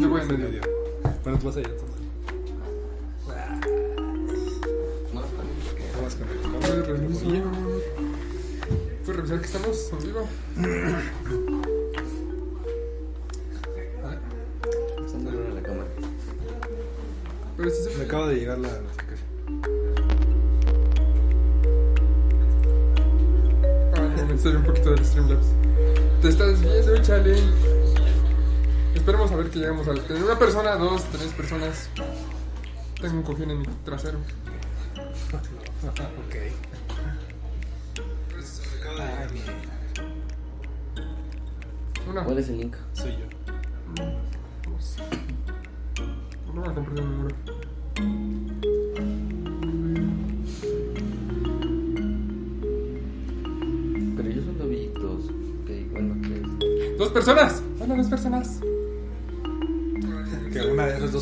Yo voy en medio. medio. Bueno, tú vas allá entonces. Con. ¿Puedes revisar que estamos en vivo? Están en la cámara. Pero este Me acaba de llegar la notificación. Ah, no, me salió un poquito del Streamlabs. Te estás viendo, chale. Esperemos a ver que llegamos al. Una persona, dos, tres personas. Tengo un cojín en mi trasero. ok. Ay. Una. ¿Cuál es el link? Soy yo. No voy a compartir el número. Pero yo solo vi dos. Ok, bueno, tres. ¡Dos personas! Hola, dos personas.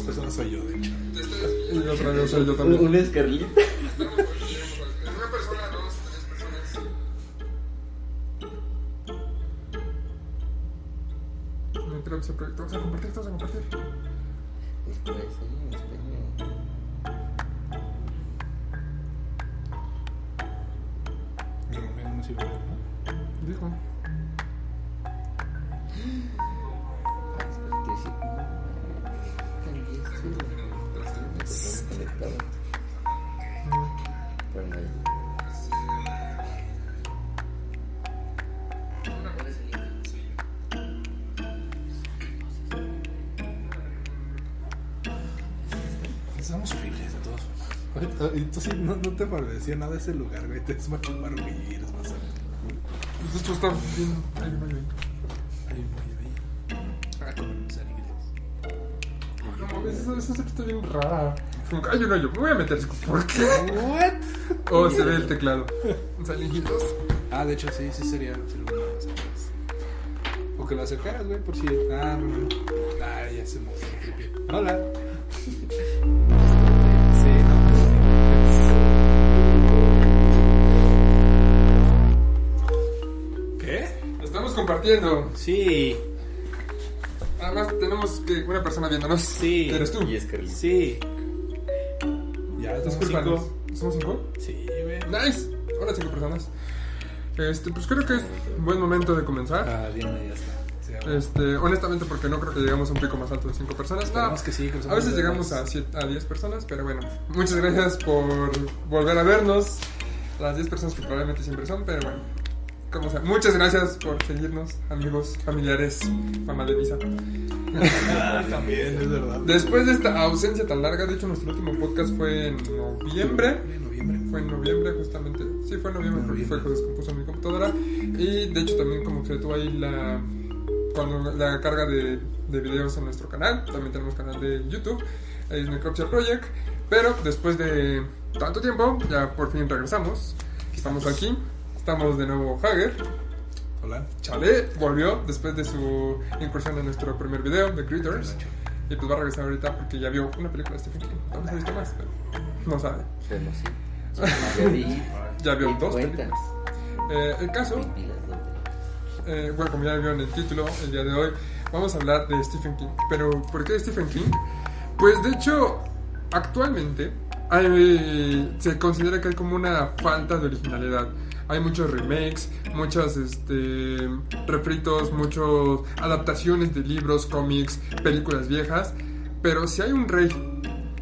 Personas soy yo, de hecho. Y otra vez soy yo también. Un escarlita. No, te parecía nada ese lugar, güey. Te es más barbilla, eres más. Pues esto está bien. Ay, ay, ay. Ay, güey, ahí. Ah, como los alegres. No mames, esa, secta está bien rara. Como que hay un hoyo. Me voy a meter. así como, ¿Por qué? ¿What? Oh, se ve el teclado. Hill 2. Ah, de hecho, sí, sí sería. O que lo acercaras, güey, por si. Ah, no, no. Ah, ya se movió. Hola. Compartiendo. Sí, Además, tenemos que una persona viéndonos. Sí. Eres tú. Y escarlita. sí. Ya, estamos Discúlpanos. cinco. ¿Somos cinco? Sí, güey. Nice. Hola, cinco personas. Este, pues creo que es un buen momento de comenzar. Ah, bien, ahí ya está. Sí. Este, honestamente, porque no creo que lleguemos a un pico más alto de 5 personas. No, que sí, que a veces llegamos a, siete- a 10 personas, pero bueno. Muchas gracias por volver a vernos. Las 10 personas que probablemente siempre son, pero bueno. Como sea, muchas gracias por seguirnos, amigos, familiares, mamá de Misa. Ah, también, es verdad. Después de esta ausencia tan larga, de hecho, nuestro último podcast fue en noviembre. En noviembre. Fue en noviembre, justamente. Sí, fue en noviembre porque fue Noviembre. que descompuso mi computadora. Y de hecho, también, como que tuvo ahí la. Cuando la carga de, de videos en nuestro canal. También tenemos canal de YouTube. Es Necropsia Project. Pero después de tanto tiempo, ya por fin regresamos. Estamos aquí. Estamos de nuevo Hager. Hola. Chale volvió después de su incursión en nuestro primer video de Critters. Y pues va a regresar ahorita porque ya vio una película de Stephen King. Vez ha visto más, pero no sabe. Pero sí. Ya vi. Ya vio dos cuentas. películas. Eh, el caso, eh, bueno, como ya vieron en el título, el día de hoy vamos a hablar de Stephen King. Pero, ¿por qué de Stephen King? Pues de hecho, actualmente hay- se considera que hay como una falta de originalidad. Hay muchos remakes, muchas este, refritos, muchas adaptaciones de libros, cómics, películas viejas. Pero si hay un rey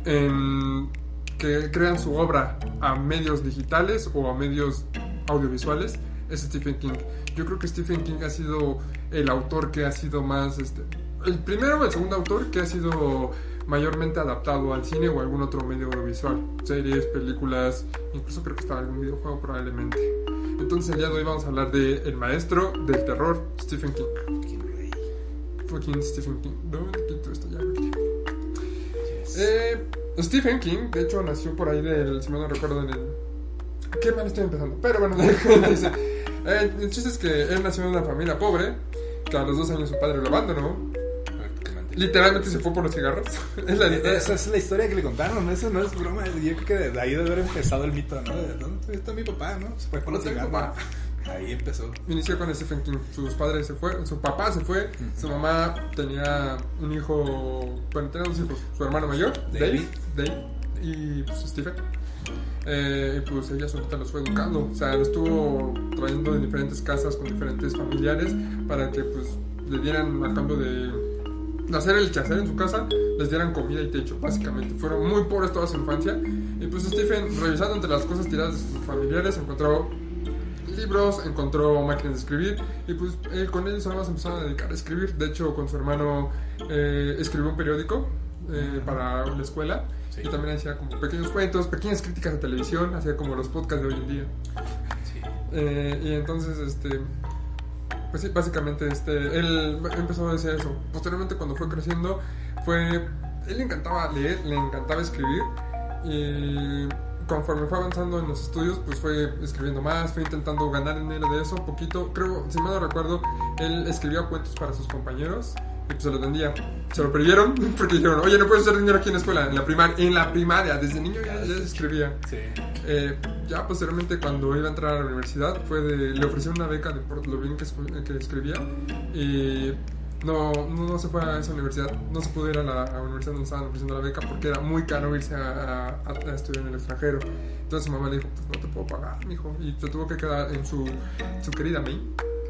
en- que crean su obra a medios digitales o a medios audiovisuales, es Stephen King. Yo creo que Stephen King ha sido el autor que ha sido más... Este, el primero o el segundo autor que ha sido mayormente adaptado al cine o algún otro medio audiovisual. Series, películas, incluso creo que estaba algún videojuego probablemente. Entonces el día de hoy vamos a hablar de el maestro del terror, Stephen King. Fucking Stephen King. ¿Dónde quito esto ya? Yes. Eh, Stephen King, de hecho, nació por ahí del, si mal no recuerdo, en el... Qué mal estoy empezando, pero bueno, dice, eh, el chiste es que él nació en una familia pobre, que a los dos años su padre lo abandonó. Literalmente se fue por los cigarros. es la Esa es la historia que le contaron, eso no es broma. Yo creo que de ahí debe haber empezado el mito, ¿no? De dónde está mi papá, ¿no? Se fue por los cigarros. papá. Ahí empezó. Inició con Stephen King. Sus padres se fueron, su papá se fue, su mamá tenía un hijo, bueno, tenía dos hijos, su hermano mayor, David, David. Dave, y pues Stephen. Eh, y pues ella solita los fue educando, o sea, los estuvo trayendo de diferentes casas con diferentes familiares para que pues le dieran a cambio de hacer el quehacer en su casa, les dieran comida y techo, básicamente. Fueron muy pobres toda su infancia. Y pues Stephen, revisando entre las cosas tiradas de sus familiares, encontró libros, encontró máquinas de escribir y pues él con ellos además empezaron a dedicar a escribir. De hecho, con su hermano eh, escribió un periódico eh, para la escuela Sí. y también hacía como pequeños cuentos, pequeñas críticas de televisión, hacía como los podcasts de hoy en día. Sí. Eh, y entonces, este, pues sí, básicamente, este, él empezó a decir eso. Posteriormente, cuando fue creciendo, fue, él le encantaba leer, le encantaba escribir y conforme fue avanzando en los estudios, pues fue escribiendo más, fue intentando ganar dinero de eso, poquito, creo, si mal no recuerdo, él escribía cuentos para sus compañeros y pues se los vendía. Se lo perdieron porque dijeron, oye, no puedes hacer dinero aquí en la escuela, en la primaria, en la primaria, desde niño ya, ya escribía. Sí. Eh, ya posteriormente cuando iba a entrar a la universidad fue de, le ofrecieron una beca de por lo bien que, escu- que escribía y no, no, no se fue a esa universidad, no se pudo ir a la, a la universidad donde estaban ofreciendo la beca porque era muy caro irse a, a- a estudiar en el extranjero. Entonces su mamá le dijo, pues no te puedo pagar, mijo, y se tuvo que quedar en su, su querida Maine.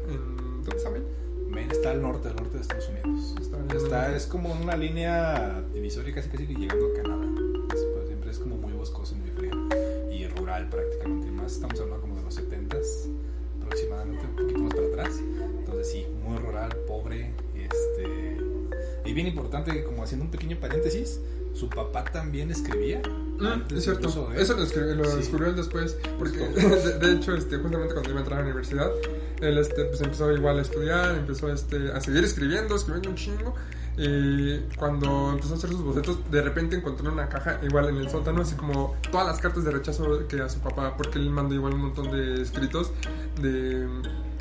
En, ¿Dónde está Maine? Maine está al norte, al norte de Estados Unidos. Está Está, es como una línea divisoria casi casi llegando a Canadá. Es, pues, siempre es como muy boscoso, muy frío y rural prácticamente. Más estamos hablando como de los 70s aproximadamente, un poquito más para atrás. Entonces sí, muy rural, pobre. Este, y bien importante, como haciendo un pequeño paréntesis, su papá también escribía. Antes es cierto, incluso él. eso lo, escribió, lo Sí. descubrió él después, porque de, de hecho, este, justamente cuando iba a entrar a la universidad, él este, pues, empezó igual a estudiar, empezó este, a seguir escribiendo, escribiendo un chingo, y cuando empezó a hacer sus bocetos, de repente encontró una caja igual en el sótano, así como todas las cartas de rechazo que a su papá, porque él mandó igual un montón de escritos de...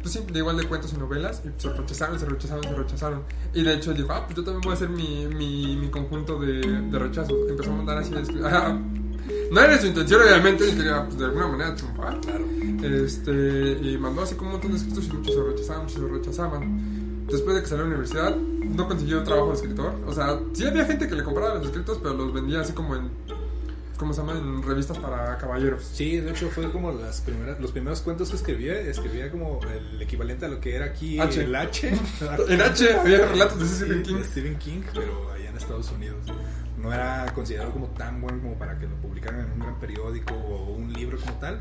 Pues sí, de igual de cuentos y novelas, y se rechazaron, se rechazaron, se rechazaron. Y de hecho él dijo, ah, pues yo también voy a hacer mi, mi, conjunto de, rechazos. Empezó a mandar así, a escribir. Ajá. No era su intención, obviamente, él quería pues, de alguna manera triunfar. Claro. Este, y mandó así como un montón de escritos y muchos se rechazaban, muchos se rechazaban. Después de que salió a la universidad, no consiguió trabajo de escritor. O sea, sí había gente que le compraba los escritos, pero los vendía así como en, ¿cómo se llama? En revistas para caballeros. Sí, de hecho fue como las primeras, los primeros cuentos que escribía, escribía como el equivalente a lo que era aquí H. el H. En H había relatos de Stephen King. de Stephen King, pero allá en Estados Unidos. No era considerado como tan bueno como para que lo publicaran en un gran periódico o un libro como tal.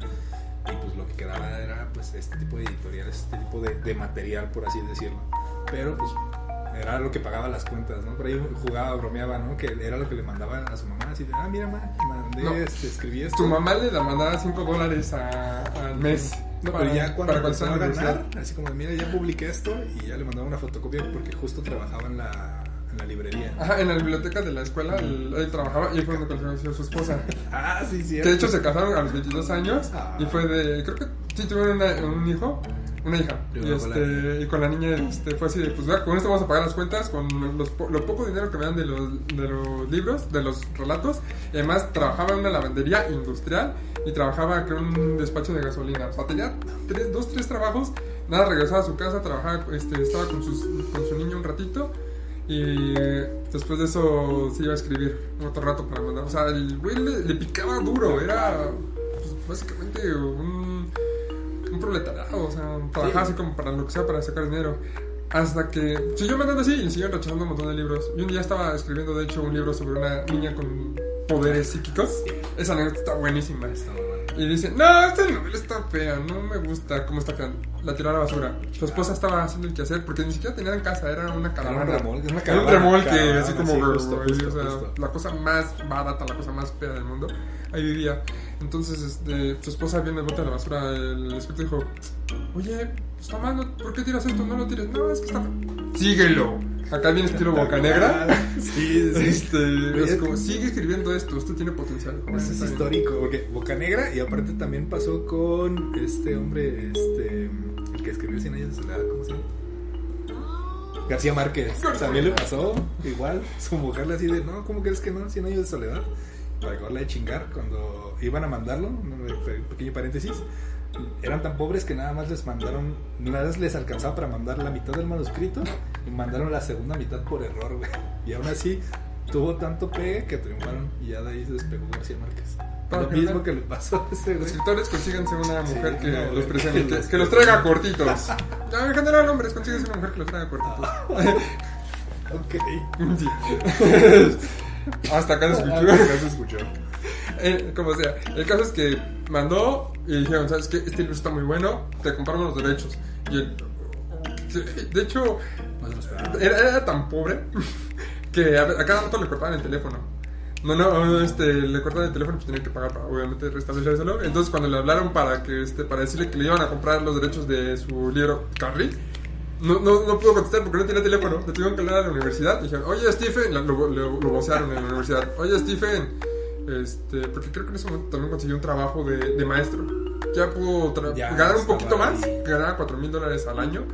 Y pues lo que quedaba era pues este tipo de editoriales, este tipo de, de material, por así decirlo. Pero pues era lo que pagaba las cuentas, ¿no? Por ahí jugaba, bromeaba, ¿no? Que era lo que le mandaba a su mamá, así de, ah, mira, mamá, mandé, No. este, escribí esto. Tu mamá le la mandaba 5 dólares al mes. No, para- pero ya cuando a ganar, así como, mira, ya publiqué esto y ya le mandaba una fotocopia porque justo trabajaba en la, en la librería. Ajá, en la biblioteca de la escuela, él, él trabajaba y fue donde conoció su esposa. Ah, sí, sí. Que de hecho se casaron a los 22 años Ah. y fue de. Creo que sí tuvieron una- un hijo, una hija. Y, este, y con la niña este, fue así de: Pues con esto vamos a pagar las cuentas, con los lo poco dinero que me dan de los, de los libros, de los relatos. Y además trabajaba en una lavandería industrial y trabajaba en un despacho de gasolina. O sea, tenía tres, dos, tres trabajos. Nada, regresaba a su casa, trabajaba, este, estaba con, sus, con su niño un ratito. Y después de eso se iba a escribir otro rato para mandar. O sea, el güey le, le picaba duro, era pues, básicamente un, un proletariado. O sea, trabajaba Sí. así como para lo que sea, para sacar dinero. Hasta que siguió mandando así y siguieron rechazando un montón de libros. Y un día estaba escribiendo, de hecho, un libro sobre una niña con poderes psíquicos. Esa anécdota está buenísima. Está. Y dice, no, esta novela está fea, no me gusta cómo está fea. La tiró a la basura. Su esposa estaba haciendo el quehacer porque ni siquiera tenía en casa, era una Era un caravana. remolque, una Era un caravana, remolque, caravana, así como sí, justo, justo, o sea, justo. la cosa más barata, la cosa más fea del mundo. Ahí vivía. Entonces, este, su esposa viene de bote de la basura. El escrito dijo: Oye, está mal, ¿no? ¿por qué tiras esto? No lo tires. No, es que está. Síguelo. Acá viene estilo boca negra. Sí, sí. Este, es como, sigue escribiendo esto, esto tiene potencial. Eso es histórico, porque Boca Negra y aparte también pasó con este hombre, este, el que escribió Cien años de soledad, ¿cómo se llama? García Márquez. También le pasó igual, su mujer le así de, no, ¿cómo crees que no? Cien años de soledad. Para acabarla de chingar cuando iban a mandarlo, un pequeño paréntesis, eran tan pobres que nada más les mandaron, nada más les alcanzaba para mandar la mitad del manuscrito y mandaron la segunda mitad por error, güey. Y aún así tuvo tanto pegue que triunfaron y ya de ahí se despegó García Márquez. Lo mismo que le pasó a ese güey. Escritores, consíganse una mujer Sí, que no, los presente, Que los- que los traiga cortitos. Ya, en general, hombres, consíguense una mujer que los traiga cortitos. Ok. Sí. Hasta acá se Ah, escuchó. ya se escuchó. Eh, como sea, el caso es que mandó y dijeron, ¿sabes qué? Este libro está muy bueno, te compramos los derechos. Y el- de hecho, esperaba. era, era tan pobre que a, a cada rato le cortaban el teléfono. No, no, este, le cortaban el teléfono pues tenía que pagar para obviamente restablecérselo. Entonces cuando le hablaron para que este, para decirle que le iban a comprar los derechos de su libro Carrie, no, no, no pudo contestar porque no tenía teléfono. Le tuvieron que hablar a la universidad y dijeron, oye Stephen, lo, lo, lo vocearon en la universidad. Oye Stephen, este, porque creo que en ese momento también consiguió un trabajo de, de maestro. Ya pudo Ya ganar un poquito más, ganaba 4 mil dólares al año,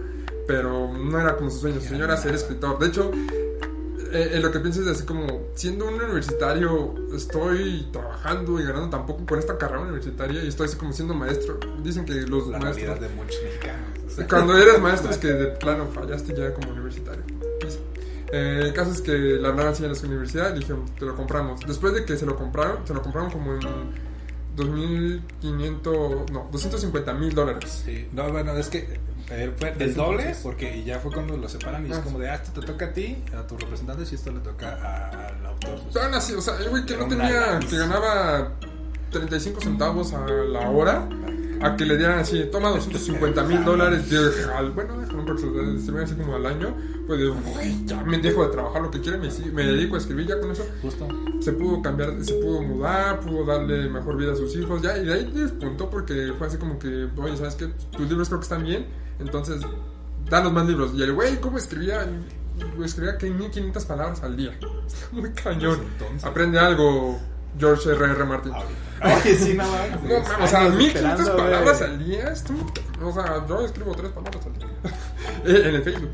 pero no era como su sueño. Su sueño era ser escritor. De hecho, eh, eh, lo que pienso es así como, siendo un universitario, estoy trabajando y ganando tampoco con esta carrera universitaria y estoy así como siendo maestro. Dicen que los La maestros... de muchos mexicanos. o sea. Cuando eres maestro es que de plano fallaste ya como universitario. Pues, eh, el caso es que la hablaron así en la universidad y dijeron, te lo compramos. Después de que se lo compraron, se lo compraron como en 2.500, no, 250 mil dólares. Sí, no, bueno, es que eh, fue Desde el doble, porque ya fue cuando lo separan y es Ah, como de, ah, esto te toca a ti, a tus representantes y esto le toca al autor. O sea, Estaban así, o sea, el güey que no tenía, que ganaba 35 centavos a la hora, a que le dieran así, toma 250 mil dólares, de, al- bueno, lo distribuyen así como al año, pues de, "Uy, ya me dejo de trabajar lo que quiera, me, me dedico a escribir ya con eso. justo. se pudo cambiar, se pudo mudar, pudo darle mejor vida a sus hijos, ya, y de ahí despuntó porque fue así como que, oye, ¿sabes qué? Tus libros creo que están bien, entonces, danos más libros. Y el güey, ¿cómo escribía? Escribía que 1500 palabras al día. Está muy cañón. Pues entonces. Aprende algo, George R. R. Martin. Ay, sí, no. No, o sea, Años 1500 esperando, palabras al día, esto, o sea, yo escribo tres palabras al día en el Facebook.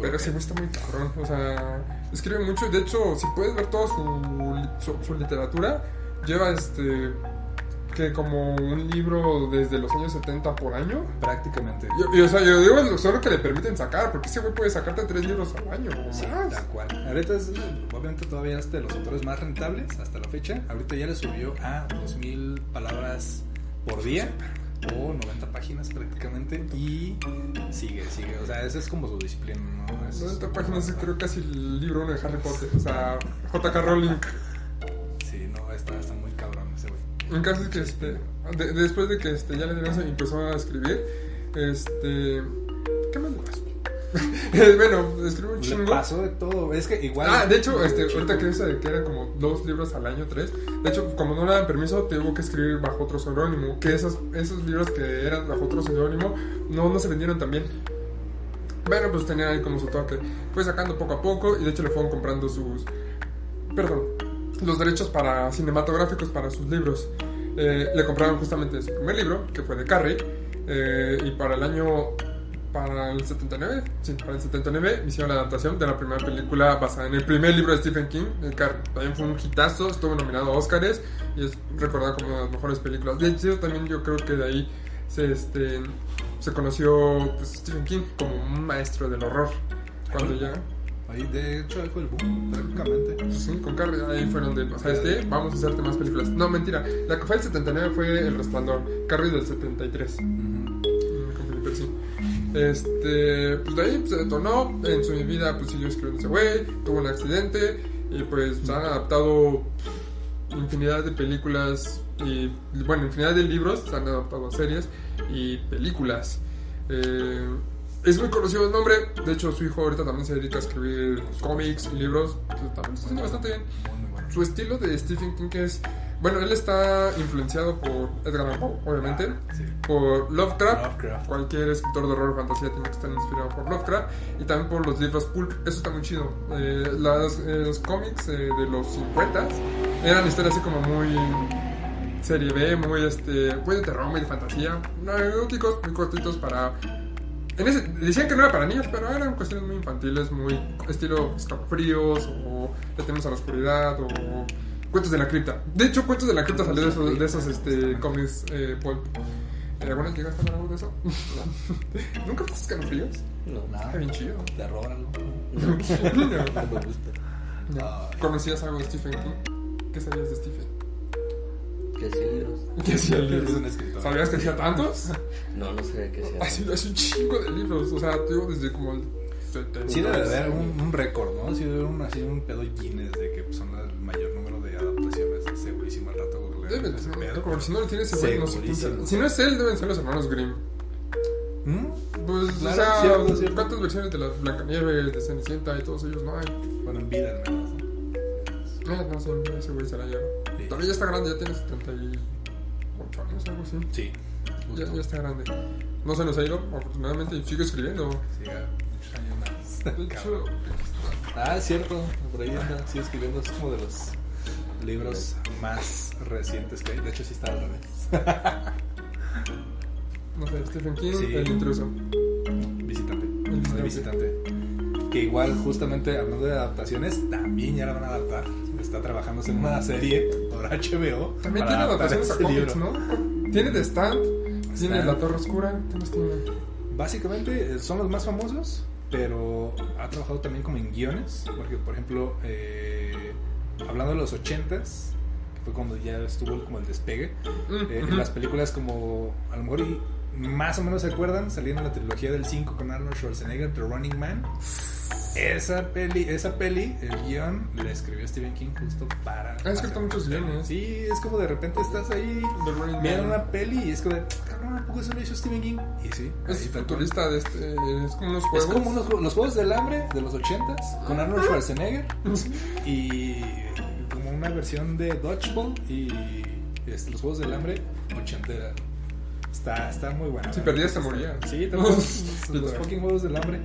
Pero ese güey está muy cabrón, o sea, escribe mucho de hecho, si puedes ver toda su, su, su literatura, lleva este, que como un libro desde los años 70 por año. Prácticamente. Y, y, o sea, yo digo solo que le permiten sacar, porque ese güey puede sacarte tres libros al año o Sí, tal cual. Ahorita es, obviamente todavía es de los autores más rentables hasta la fecha. Ahorita ya le subió a 2000 palabras por día o 90 páginas prácticamente y sigue, sigue. O sea, esa es como su disciplina, ¿no? Es- 90 páginas es creo casi el libro de Harry Potter, o sea, J.K. Rowling. Sí, no, está, está En caso es que este, de- después de que este, ya le dieron empezó a escribir, este, ¿qué más le pasó? bueno, escribió un Le chingo. pasó de todo. Es que igual. Ah, de hecho, este, ahorita que de que eran como dos libros al año, tres. De hecho, como no le daban permiso, tuvo que escribir bajo otro seudónimo. Que esos, esos libros que eran bajo otro seudónimo no, no se vendieron tan bien. Bueno, pues tenía ahí como su toque. Fue sacando poco a poco y de hecho le fueron comprando sus. Perdón, los derechos para cinematográficos para sus libros. Eh, le compraron justamente su primer libro, que fue de Carrie. eh, y para el año. Para el 79, sí, para el 79 hicieron la adaptación de la primera película basada en el primer libro de Stephen King, de Carrie. También fue un hitazo, estuvo nominado a Oscars y es recordado como una de las mejores películas. De hecho, también yo creo que de ahí se, este, se conoció pues, Stephen King como un maestro del horror. Cuando ya, Ahí, de hecho, ahí fue el boom, prácticamente. sí, con Carrie, ahí fueron de, ¿sabes qué? Vamos a hacerte más películas. No, mentira, la que fue el 79 fue El Resplandor, Carrie del 73. Ujú. Me confundí, pero sí. Este, pues de ahí pues, se detonó. En su vida, pues siguió escribiendo ese güey. Tuvo un accidente. Y pues se han adaptado infinidad de películas. Y bueno, infinidad de libros. Se han adaptado a series y películas. Eh, es muy conocido el nombre. De hecho, su hijo ahorita también se dedica a escribir cómics y libros. También está haciendo bastante bien su estilo de Stephen King es bueno él está influenciado por Edgar Allan Poe obviamente Ah, sí. por Lovecraft. Lovecraft. cualquier escritor de horror fantasía tiene que estar inspirado por Lovecraft y también por los libros pulp eso está muy chido Eh, las- eh, los cómics eh, de los 50 eran historias así como muy serie B muy este muy de terror muy de fantasía eróticos muy cortitos para en ese, decían que no era para niños, pero eran cuestiones muy infantiles, muy estilo escalofríos, o tenemos a la oscuridad, o Cuentos de la cripta. De hecho, Cuentos de la cripta salió de esos, de esos este, cómics eh, pulp. ¿Alguna vez llegaste a ver algo de eso? ¿Nunca viste escalofríos? No, Nada. Está bien chido. Terror, algo. no, no me gusta. ¿Conocías algo de Stephen King? ¿Qué sabías de Stephen? ¿Qué hacía libros? ¿Qué hacía libros? un escritor. ¿Sabías que hacía tantos? No, no sabía qué hacía. Hace, hace un chingo de libros. O sea, digo, desde como el 70. Sí debe de haber un, un récord, ¿no? Sí debe haber un, así un pedo Guinness de que pues, son el mayor número de adaptaciones. Segurísimo al rato. googlear Debe de ese ser un récord. Si no lo tiene ese güey, no. Si no es él, deben ser los hermanos Grimm. ¿Mm? Pues, Claro, o sea, cierto, cierto. ¿cuántas versiones de la Blancanieves, de Cenicienta y todos ellos no hay? Bueno, en vida al menos. ¿No? Eh, no ese güey se la lleva. Sí. También ya está grande, ya tiene 78 años, algo así. Sí. Ya, está grande. No se nos ha ido, afortunadamente, y sigue escribiendo. Siga muchos años más. De hecho, Ah, es cierto. Por ahí anda, sigue escribiendo. Es como de los libros más recientes que hay. De hecho, sí está al revés. no sé, Stephen King, Sí. El intruso. Visitante. visitante. El visitante. Que igual, justamente hablando de adaptaciones, también ya la van a adaptar. Está trabajándose en una serie por HBO. También tiene adaptaciones a cómics, libro. ¿no? Tiene The Stand, tiene. La Torre Oscura, ¿qué más tiene? Básicamente eh, son los más famosos, pero ha trabajado también como en guiones. Porque, por ejemplo, eh, hablando de los 80s, que fue cuando ya estuvo como el despegue, Mm, eh, en las películas como a lo mejor y más o menos se acuerdan, salieron la trilogía del 5 con Arnold Schwarzenegger, The Running Man. Esa peli, esa peli, el guion, la escribió Stephen King justo para... Ha escrito muchos guiones. Sí, es como de repente estás ahí viendo una peli y es como de, cabrón, ¿a poco eso lo hizo Stephen King? Y sí, Es futurista de este. Es como unos Es juegos. como unos, ju- los juegos del hambre de los 80s con Arnold Schwarzenegger y como una versión de Dodgeball y este, los juegos del hambre ochentera. Está, está muy bueno. Si perdías, te morías. Sí, morías. los fucking juegos del hambre.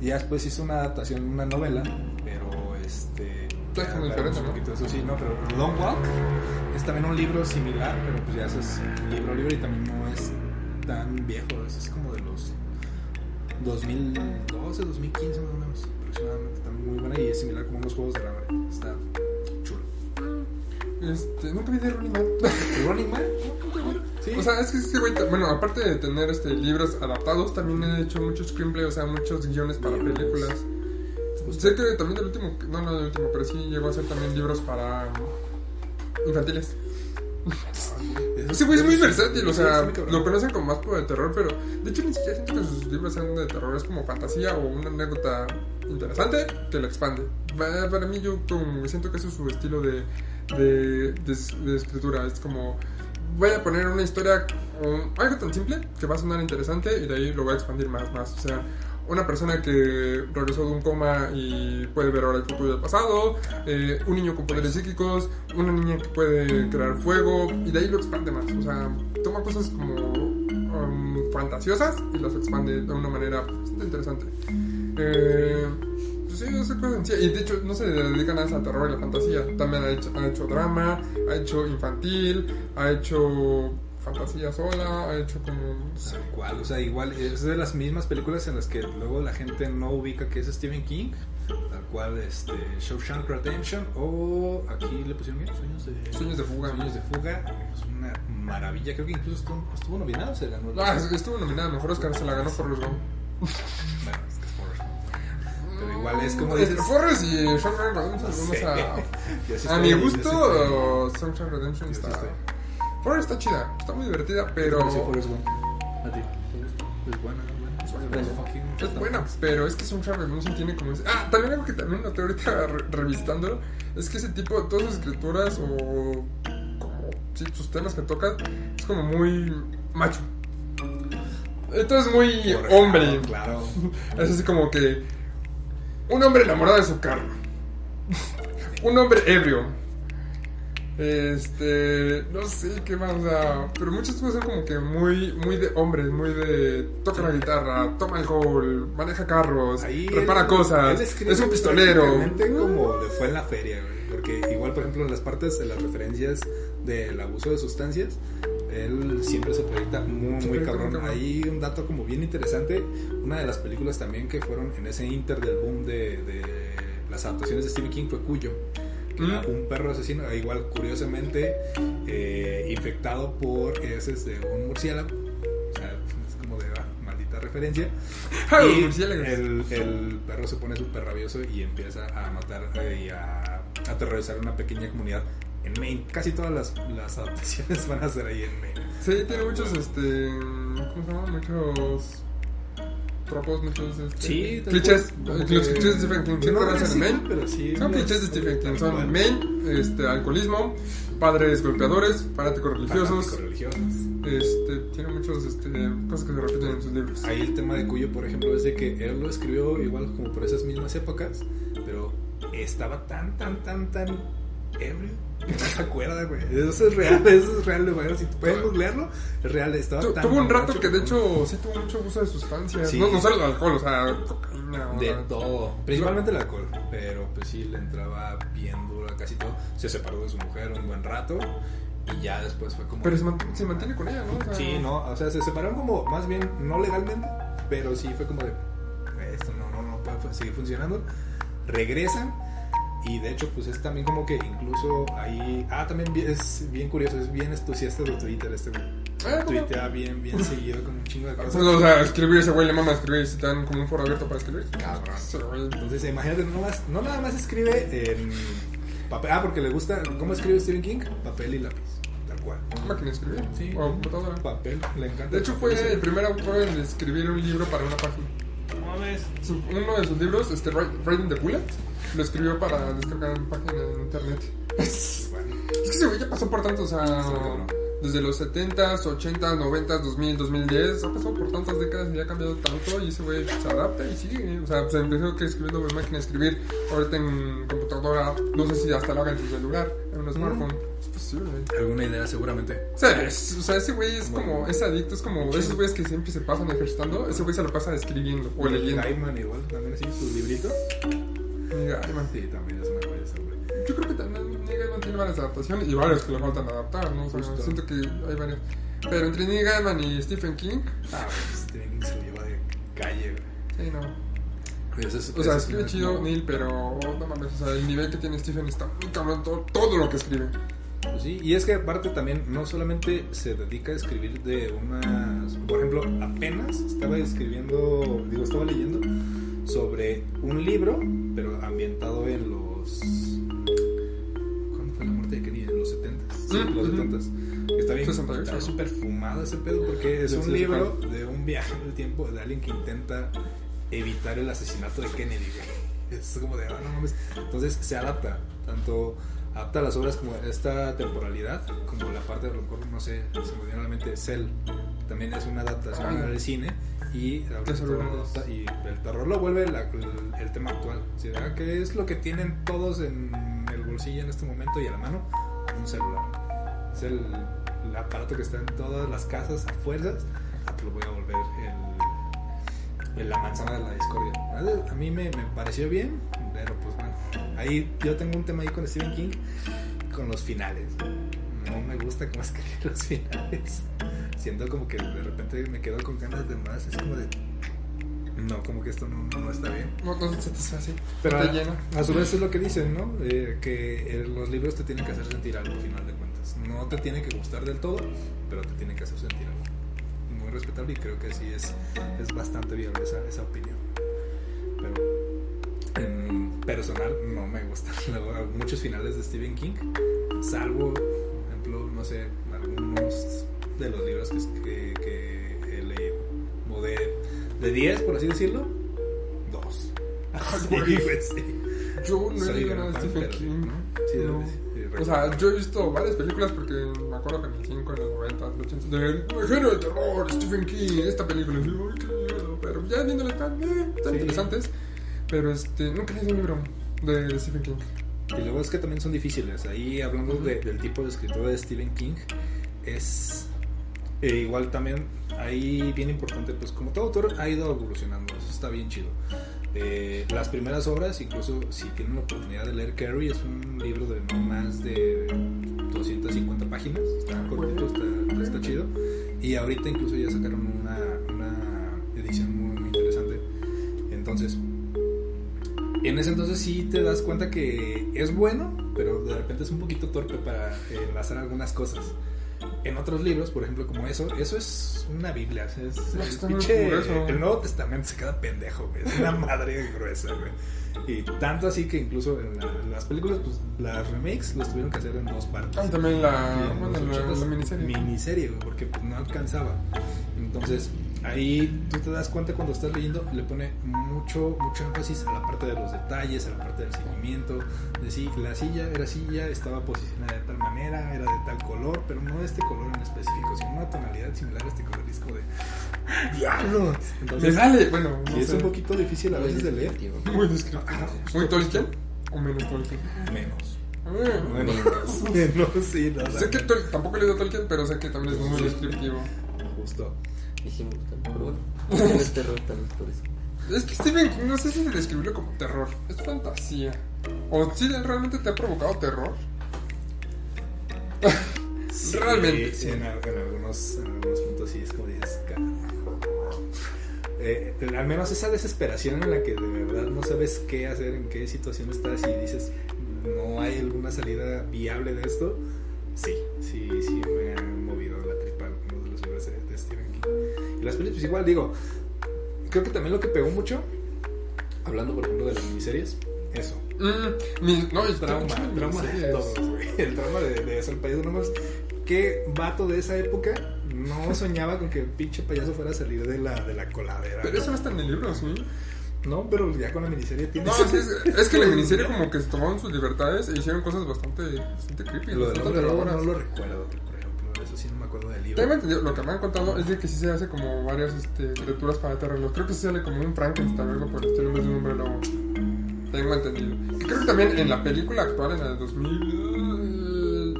Y ya después hizo una adaptación, una novela, pero este. Ya es como diferente, un ¿no? poquito eso sí, no, pero Long Walk es también un libro similar, pero pues ya eso es libro libro y también no es tan viejo, eso es como de los 2012, 2015 más o menos, aproximadamente, también muy buena y es similar como unos juegos de hambre, está. Este, nunca vi The Running Man. ¿El Running Man? Sí. O sea, es que ese güey, bueno, aparte de tener este, libros adaptados, también he hecho muchos screenplay, o sea, muchos guiones para películas. Sé que también del último, no, no del último, pero sí llegó a hacer también libros para infantiles. Ese güey es muy versátil, o sea, lo conocen como más por de terror, pero de hecho ni siquiera siento que sus libros sean de terror, es como fantasía o una anécdota interesante que lo expande. Pa- Para mí yo como, siento que eso es su estilo de, de, de- de escritura, es como voy a poner una historia, algo tan simple que va a sonar interesante y de ahí lo voy a expandir más, más, o sea... Una persona que regresó de un coma y puede ver ahora el futuro y el pasado, eh, un niño con poderes psíquicos, una niña que puede crear fuego y de ahí lo expande más. O sea, toma cosas como um, fantasiosas y las expande de una manera bastante interesante. Eh, sí, cosas sencillas. Y de hecho, no se dedica nada más al terror y la fantasía. También ha hecho, ha hecho drama, ha hecho infantil, ha hecho fantasía sola, ha hecho como. no sé. Cual, o sea, igual es de las mismas películas en las que luego la gente no ubica que es Stephen King, tal cual este Shawshank Redemption o aquí le pusieron bien Sueños de Sueños de fuga. Sueños de fuga, es una maravilla, creo que incluso estuvo, estuvo nominado, se ganó. el Ah, estuvo nominada a mejor Oscar, se la ganó Forrest Gump. Bueno, es que es. Pero igual es como Entre dices. Forrest y Shawshank Redemption, vamos a. Sí A mi gusto, Shawshank Redemption está. Forrest está chida, está muy divertida, pero. Sí, Forrest. A ti. Es buena, buena. Es buena. Fucking- Es buena, pero es que Shawshank Redemption tiene como ese... Ah, también algo que también noté ahorita re- revistándolo es que ese tipo, todas sus escrituras o como sí, sus temas que toca es como muy macho. Esto es muy hombre. Claro. Es así como que un hombre enamorado de su carro. un hombre ebrio. Este, no sé qué más, sea, pero muchas cosas son como que muy, muy de hombres, muy de toca la guitarra, toma alcohol, maneja carros, Ahí repara él- cosas, él es un pistolero. como le fue en la feria, güey. Porque igual, por ejemplo, en las partes de las referencias del abuso de sustancias, él siempre se proyecta muy, Se muy proyecta cabrón. Ahí un dato como bien interesante, una de las películas también que fueron en ese inter del boom de, de las adaptaciones de Stephen King fue Cuyo. Que era Mm. un perro asesino, e igual curiosamente eh, infectado por heces de un murciélago referencia. Ah, los y murciélagos. el, el perro se pone súper rabioso y empieza a matar eh, y a aterrorizar una pequeña comunidad en Maine. Casi todas las, las adaptaciones van a ser ahí en Maine. Sí, tiene muchos, este. ¿Cómo se llama? Muchos. Tropos, muchos. Este, Sí, clichés. Los clichés de Stephen King. ¿Sí No conocen así, Maine? pero sí. Son clichés de Stephen King. Son cual. Maine, este, alcoholismo, padres golpeadores, fanáticos religiosos. Fanáticos religiosos. Este, tiene muchos este, cosas que se repiten en sus libros. Ahí el tema de Cuyo, por ejemplo, es de que él lo escribió igual como por esas mismas épocas, pero estaba tan, tan, tan, tan ebrio no se acuerda, güey. Eso es real, eso es real, güey. Si puedes googlearlo, es real. Estaba Tu- tan tuvo un rato que de hecho sí tuvo mucho uso de sustancias. Sí. No, no solo alcohol, o sea, cocaína. o De sea, todo, principalmente el alcohol, pero pues sí le entraba bien duro a casi todo. Se separó de su mujer un buen rato y ya después fue como. Pero se, mant- se mantiene con ella, ¿no? O sea, Sí, no, o sea, se separaron como más bien no legalmente, pero sí fue como de esto no, no, no puede seguir funcionando. Regresan y de hecho pues es también como que incluso ahí, ah, también es bien curioso, es bien entusiasta de Twitter este güey. Ah. Tuitea bien, bien seguido con un chingo de O cosas. sea, o sea, escribir ese güey le mama escribir si te dan como un foro abierto para escribir. Cabrón. Entonces, imagínate, no, más, no nada más escribe en papel. Ah, porque le gusta. ¿Cómo escribe Stephen King? Papel y lápiz. Tal cual. Máquina de escribir. Sí. O computadora. Papel, le encanta. De hecho, fue el primer autor en escribir un libro para una página. No mames. Su- uno de sus libros, este, Writing the Bullet, lo escribió para descargar en página en internet. Bueno, Es que ese güey ya pasó por tanto, o sea. Desde los 70s, 80s, 90s, 2000, 2010, ha pasado por tantas décadas y ha cambiado tanto y ese güey se adapta y sigue. O sea, se empezó que escribiendo en máquina de escribir, ahorita en computadora, no sé si hasta lo haga en su celular, en un smartphone. Es posible. Alguna idea, seguramente. O sea, es- o sea, ese güey es como, es adicto, es como esos güeyes que siempre se pasan ejercitando, ese güey se lo pasa escribiendo o leyendo. Gaiman, igual, también así, su librito. Mira, ay, man. Sí, también es una ese güey. Yo creo que también Gaiman tiene varias adaptaciones y varios que le faltan adaptar, ¿no? O sea, Justo. siento que hay varios. Pero entre Neil Gaiman y Stephen King, Ah, pues, Stephen King se lo lleva de calle, güey. sí, no. Ese es- O sea, escribe chido Neil, pero no mames, o sea, el nivel que tiene Stephen está muy cabrón, todo, todo lo que escribe. Pues sí, y es que aparte también no solamente se dedica a escribir de unas, por ejemplo, apenas estaba escribiendo, digo, estaba leyendo sobre un libro, pero ambientado en los Sí, Mm, los ujú. 70 Está bien, 68. está súper fumado ese pedo porque es Sí, un sí, libro de un viaje en el tiempo de alguien que intenta evitar el asesinato de Kennedy. Es como de, ah, no mames. Entonces se adapta, tanto adapta las obras como esta temporalidad, como la parte, a lo mejor, no sé, se me viene a la mente Cell, también es una adaptación Ah. del cine, y, Qué adapta- y el terror lo vuelve la- el, el tema actual. O sea, que es lo que tienen todos en el bolsillo en este momento y a la mano? Un celular. Es el, aparato que está en todas las casas a fuerzas. Ah, pues voy a volver el- la manzana de la discordia. A mí me, me pareció bien, pero pues bueno. Ahí yo tengo un tema ahí con Stephen King, con los finales. No me gusta cómo escribir los finales. Siento como que de repente me quedo con ganas de más. Es como de. No, como que esto no, no está bien. No, no se satisface, Pero te llena. a su vez es lo que dicen, ¿no? Eh, que los libros te tienen que hacer sentir algo al final de cuentas. No te tiene que gustar del todo, pero te tienen que hacer sentir algo. Muy respetable y creo que sí es, es bastante viable esa, esa opinión. Pero en personal no me gustan muchos finales de Stephen King, salvo, por ejemplo, no sé, algunos de los libros que, que, de 10, por así decirlo, dos. Sí, güey. sí. Yo no he Soy leído gran nada de Stephen King. ¿no? Sí, No. sí, sí, O sea, yo he visto varias películas porque me acuerdo que en el 5, en los 90, en los 80, de el género de terror, Stephen King, esta película, y digo, "Ay, qué miedo", pero ya viéndole están, eh, están Sí. interesantes, pero este, nunca he leído un libro de, de Stephen King. Y luego es que también son difíciles. Ahí hablando de- del tipo de escritor de Stephen King, es e igual también ahí bien importante, pues como todo autor ha ido evolucionando, eso está bien chido. Eh, las primeras obras, incluso si tienen la oportunidad de leer Carrie, es un libro de no más de 250 páginas, está cortito, está, está chido. Y ahorita incluso ya sacaron una, una edición muy, muy interesante. Entonces, en ese entonces sí te das cuenta que es bueno, pero de repente es un poquito torpe para enlazar algunas cosas. En otros libros, por ejemplo, como eso, eso es una Biblia. es- el, pinche- el Nuevo Testamento se queda pendejo, güey. Es una madre gruesa, güey. Y tanto así que incluso en, la- las películas, pues las remakes los tuvieron que hacer en dos partes. Ah, también bueno, la miniserie. Miniserie, güey, porque pues, no alcanzaba. Entonces, ahí tú te das cuenta cuando estás leyendo, le pone mucho, mucho énfasis a la parte de los detalles, a la parte del seguimiento. De si la silla era silla, estaba posicionada de tal manera, era de tal color, pero no de este color en específico, sino una tonalidad similar a este color. Como de. ¡Diablos! Me sale, bueno, no sí, es un poquito difícil a veces de leer. Muy descriptivo. Justo, ¿Muy Tolkien? ¿O menos Tolkien? Menos. Ah, Bueno, Menos. menos, sí, no, Sé que tampoco he leído Tolkien, pero sé que también es muy descriptivo. Justo. Y sí me gustan, pero bueno. No es terror tal vez por eso. Es que Stephen King, no sé si describirlo como terror. Es fantasía. O si realmente te ha provocado terror. Sí, Realmente. sí, en, en algunos, en algunos puntos sí es como dices, carajo. Eh, al menos esa desesperación en la que de verdad no sabes qué hacer, en qué situación estás y dices, no hay alguna salida viable de esto. Sí, sí, sí me han movido la tripa algunos de los libros de, de Stephen King. Y las películas, pues igual digo, creo que también lo que pegó mucho, hablando por ejemplo de las miniseries, eso. Mm, mi- no, el Trauma, trauma de todos, güey. El trauma de, de ser payaso. Nomás, ¿qué vato de esa época no soñaba con que el pinche payaso fuera a salir de la, de la coladera? Pero eso no está en el libro, ¿sí? No, pero ya con la miniserie tiene. No, sí, es, es que la miniserie como que se tomaron sus libertades e hicieron cosas bastante, bastante creepy. Lo del hombre lobo no lo recuerdo. Eso sí no me acuerdo del libro. Tengo entendido, lo que me han contado es de que sí se hace como varias este, criaturas para aterrarlos. Creo que sí sale como un Frankenstein o algo por en vez de un hombre lobo. Tengo entendido. Creo que también en la película actual, en la de 2000...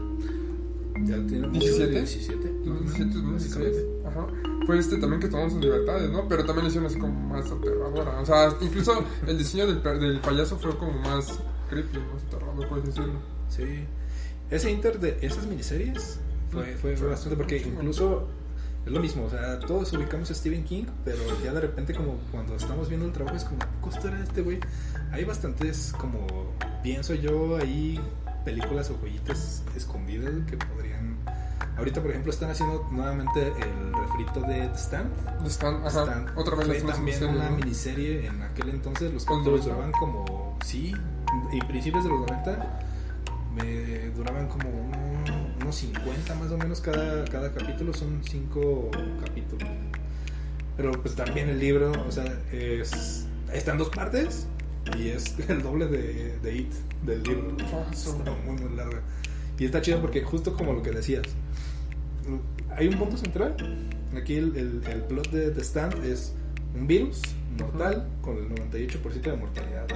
Ya tiene mucho 17. 17. 2017, 2016. básicamente. Ajá. Fue este también que tomaron sus libertades, ¿no? Pero también lo hicieron así como más aterradora. O sea, incluso el diseño del, del payaso fue como más creepy, más aterrador, puedes decirlo. Sí. Ese inter de esas miniseries fue, fue, fue bastante porque incluso es lo mismo, o sea, todos ubicamos a Stephen King, pero ya de repente como cuando estamos viendo el trabajo es como, ¿qué era este güey? Hay bastantes como, pienso yo, ahí películas o joyitas escondidas que podrían... Ahorita, por ejemplo, están haciendo nuevamente el refrito de The Stand. Están, ajá, Stan otra vez fue también en serio, una miniserie en aquel entonces. Los ¿Cuándo capítulos duraban como. Sí, y principios de los 90 me duraban como un- unos 50 más o menos cada, cada capítulo. Son 5 capítulos. Pero pues también el libro, o sea, es, está en dos partes y es el doble de, de It del libro. Está muy, muy larga. Y está chido porque justo como lo que decías, hay un punto central. Aquí el, el, el plot de The Stand es un virus mortal con el 98% de mortalidad.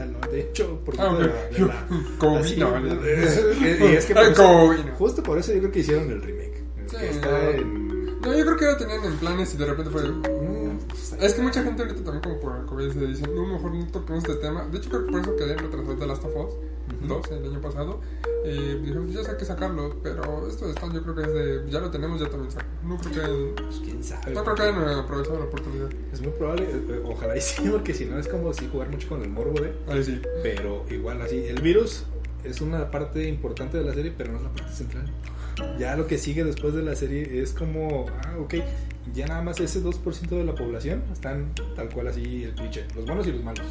O sea, el 98% Ah, ok. de la... de la- Covid, así, no, no. es- y es que por eso- justo por eso yo creo que hicieron el remake. Sí, que está en... No, yo creo que ya tenían en planes y de repente fue. Mm, Es que mucha gente ahorita también, como por el COVID, se dice, no, mejor no toquemos este tema. De hecho, creo que por eso quedé en retrasado de Last of Us Ujú. 2 el año pasado. Eh, dijeron, ya sé que sacarlo, pero esto de Stan yo creo que es de. Ya lo tenemos, ya también saco. No creo que hayan, Pues quién sabe. no creo que hayan aprovechado la oportunidad. Es muy probable, eh, eh, ojalá y sí, porque si no es como si jugar mucho con el morbo de. Ahí sí. Pero igual así, el virus es una parte importante de la serie, pero no es la parte central. Ya lo que sigue después de la serie es como, ah, ok, ya nada más ese 2% de la población están tal cual así el cliché, los buenos y los malos.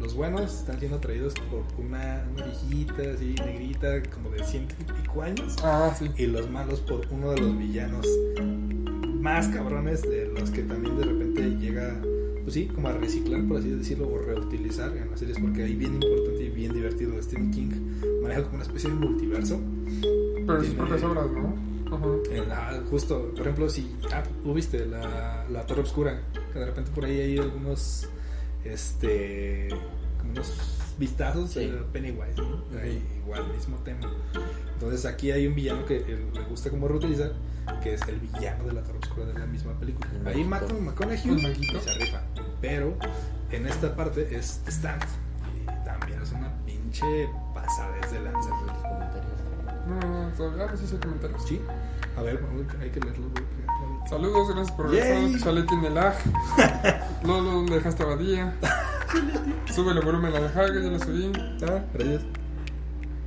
Los buenos están siendo atraídos por una, una viejita así negrita como de ciento y pico años Ah, sí. y los malos por uno de los villanos más cabrones de los que también de repente llega, pues sí, como a reciclar, por así decirlo, o reutilizar en las series, porque ahí bien importante y bien divertido Stephen King maneja como una especie de multiverso. Pero sus propias obras, ¿no? Ajá. En la- justo, por ejemplo, si ah, tú viste la, la Torre Oscura, que de repente por ahí hay algunos, este, como unos vistazos Sí. de Pennywise, ¿no? Ahí, igual, mismo tema. Entonces aquí hay un villano que él le gusta como reutilizar, que es el villano de la Torre Oscura de la misma película. El Ahí mata un McConaughey y se rifa. Pero en esta parte es The Stand. Y también es una pinche pasadez de lanza. En los comentarios. No, no, no, todavía no sé si hay comentarios. Sí. A Saludos, gracias por regresar. Chale tiene lag. Lolo, ¿dónde dejaste abadía? Sube el volumen a la jaga, ya lo subí. Ah, gracias.